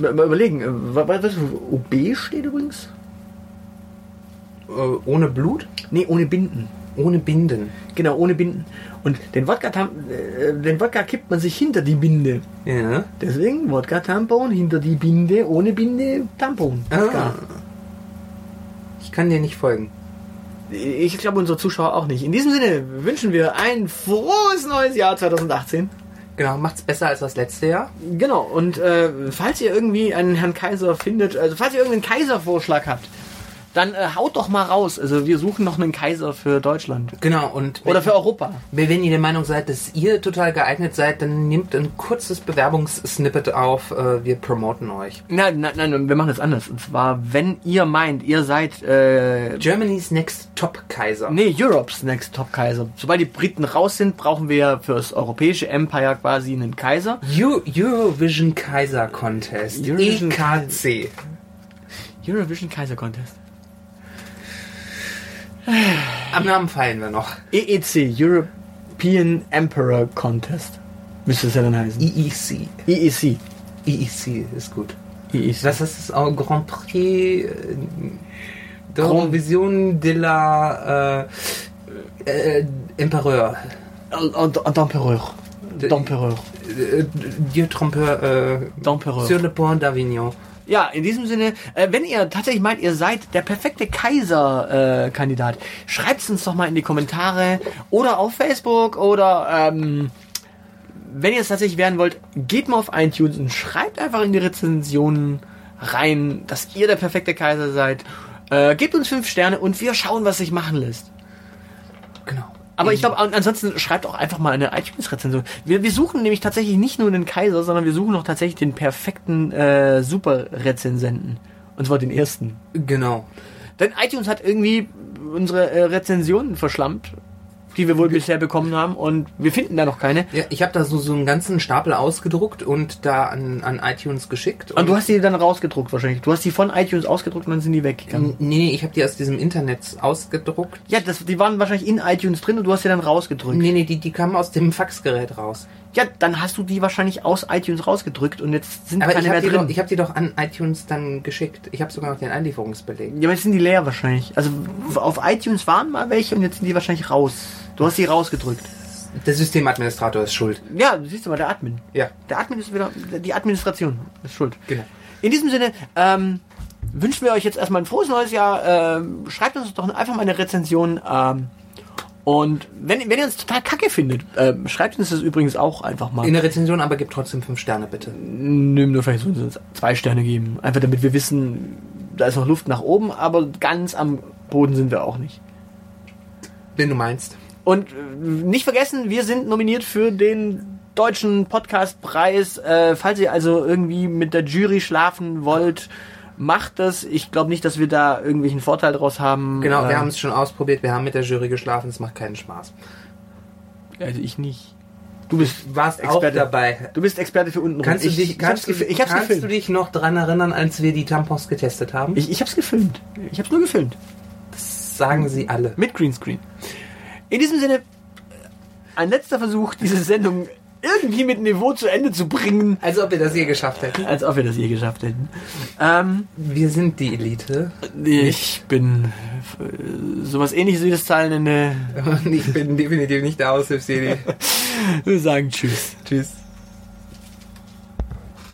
mal überlegen. äh, wa- wa- Was OB steht übrigens? Äh, ohne Blut, Nee, ohne Binden. ohne Binden. Genau, ohne Binden. Und den Wodka, äh, den Wodka kippt man sich hinter die Binde. Ja. Deswegen Wodka-Tampon, hinter die Binde, ohne Binde, Tampon. Ah. Ich kann dir nicht folgen. Ich glaube, unsere Zuschauer auch nicht. In diesem Sinne wünschen wir ein frohes neues Jahr 2018. Genau, macht's besser als das letzte Jahr. Genau, und äh, falls ihr irgendwie einen Herrn Kaiser findet, also falls ihr irgendeinen Kaiservorschlag habt, dann äh, haut doch mal raus. Also wir suchen noch einen Kaiser für Deutschland. Genau, und Oder für Europa. Wenn ihr der Meinung seid, dass ihr total geeignet seid, dann nehmt ein kurzes Bewerbungssnippet auf. Äh, wir promoten euch. Nein, nein, nein, wir machen das anders. Und zwar, wenn ihr meint, ihr seid äh, Germany's Next Top Kaiser. Nee, Europe's Next Top Kaiser. Sobald die Briten raus sind, brauchen wir für das europäische Empire quasi einen Kaiser. Eu Eurovision Kaiser Contest. Eurovision EKC. Eurovision Kaiser Contest. Am Namen feilen wir noch. EEC, European Emperor Contest. Müsste es ja dann heißen. EEC. EEC. EEC ist gut. EEC. Das ist das Grand Prix äh, d'Eurovision de la äh, äh, Empereur. D'Empereur. D'Empereur. Dieu trompeur D'Empereur. sur le pont d'Avignon. Ja, in diesem Sinne, äh, wenn ihr tatsächlich meint, ihr seid der perfekte Kaiser-Kandidat, äh, Kandidat, schreibt's uns doch mal in die Kommentare oder auf Facebook oder ähm, wenn ihr es tatsächlich werden wollt, geht mal auf iTunes und schreibt einfach in die Rezensionen rein, dass ihr der perfekte Kaiser seid. Äh, gebt uns fünf Sterne und wir schauen, was sich machen lässt. Genau. Aber ich glaube, an- ansonsten schreibt auch einfach mal eine iTunes-Rezension. Wir, wir suchen nämlich tatsächlich nicht nur einen Kaiser, sondern wir suchen auch tatsächlich den perfekten äh, Super-Rezensenten. Und zwar den ersten. Genau. Denn iTunes hat irgendwie unsere äh, Rezensionen verschlampt, die wir wohl bisher bekommen haben. Und wir finden da noch keine. Ja, ich habe da so, so einen ganzen Stapel ausgedruckt und da an, an iTunes geschickt. Und du hast die dann rausgedruckt wahrscheinlich. Du hast die von iTunes ausgedruckt und dann sind die weggegangen. Nee, ich habe die aus diesem Internet ausgedruckt. Ja, das, die waren wahrscheinlich in iTunes drin und du hast sie dann rausgedrückt. Nee, nee, die, die kamen aus dem Faxgerät raus. Ja, dann hast du die wahrscheinlich aus iTunes rausgedrückt und jetzt sind Aber keine mehr habe die, drin. doch- ich hab die doch an iTunes dann geschickt. Ich habe sogar noch den Einlieferungsbeleg. Ja, aber jetzt sind die leer wahrscheinlich. Also auf iTunes waren mal welche und jetzt sind die wahrscheinlich raus. Du hast sie rausgedrückt. Der Systemadministrator ist schuld. Ja, siehst du mal, der Admin. Ja. Der Admin ist wieder, die Administration ist schuld. Genau. In diesem Sinne, ähm, wünschen wir euch jetzt erstmal ein frohes neues Jahr. Ähm, schreibt uns doch einfach mal eine Rezension. Ähm, und wenn, wenn ihr uns total kacke findet, ähm, schreibt uns das übrigens auch einfach mal. In der Rezension aber gibt trotzdem fünf Sterne, bitte. Nö, nur vielleicht so uns zwei Sterne geben. Einfach damit wir wissen, da ist noch Luft nach oben, aber ganz am Boden sind wir auch nicht. Wenn du meinst. Und äh, nicht vergessen, wir sind nominiert für den deutschen Podcastpreis. Äh, falls ihr also irgendwie mit der Jury schlafen wollt, macht das. Ich glaube nicht, dass wir da irgendwelchen Vorteil draus haben. Genau, äh, wir haben es schon ausprobiert. Wir haben mit der Jury geschlafen. Es macht keinen Spaß. Also ich nicht. Du bist Du warst auch Experte. dabei. Du bist Experte für unten. Kannst du ich, dich, ich kannst, du, ich hab's kannst du gefilmt. dich noch dran erinnern, als wir die Tampons getestet haben? Ich, ich hab's gefilmt. Ich hab's nur gefilmt. sagen sie alle. Mit Greenscreen. In diesem Sinne, ein letzter Versuch, diese Sendung irgendwie mit Niveau zu Ende zu bringen, Als ob wir das je geschafft hätten. als ob wir das je geschafft hätten. Ähm, Wir sind die Elite. ich bin äh, sowas ähnliches wie das Zahlenende. Und ich bin definitiv nicht der Aushilfsjedi. Wir sagen Tschüss. Tschüss.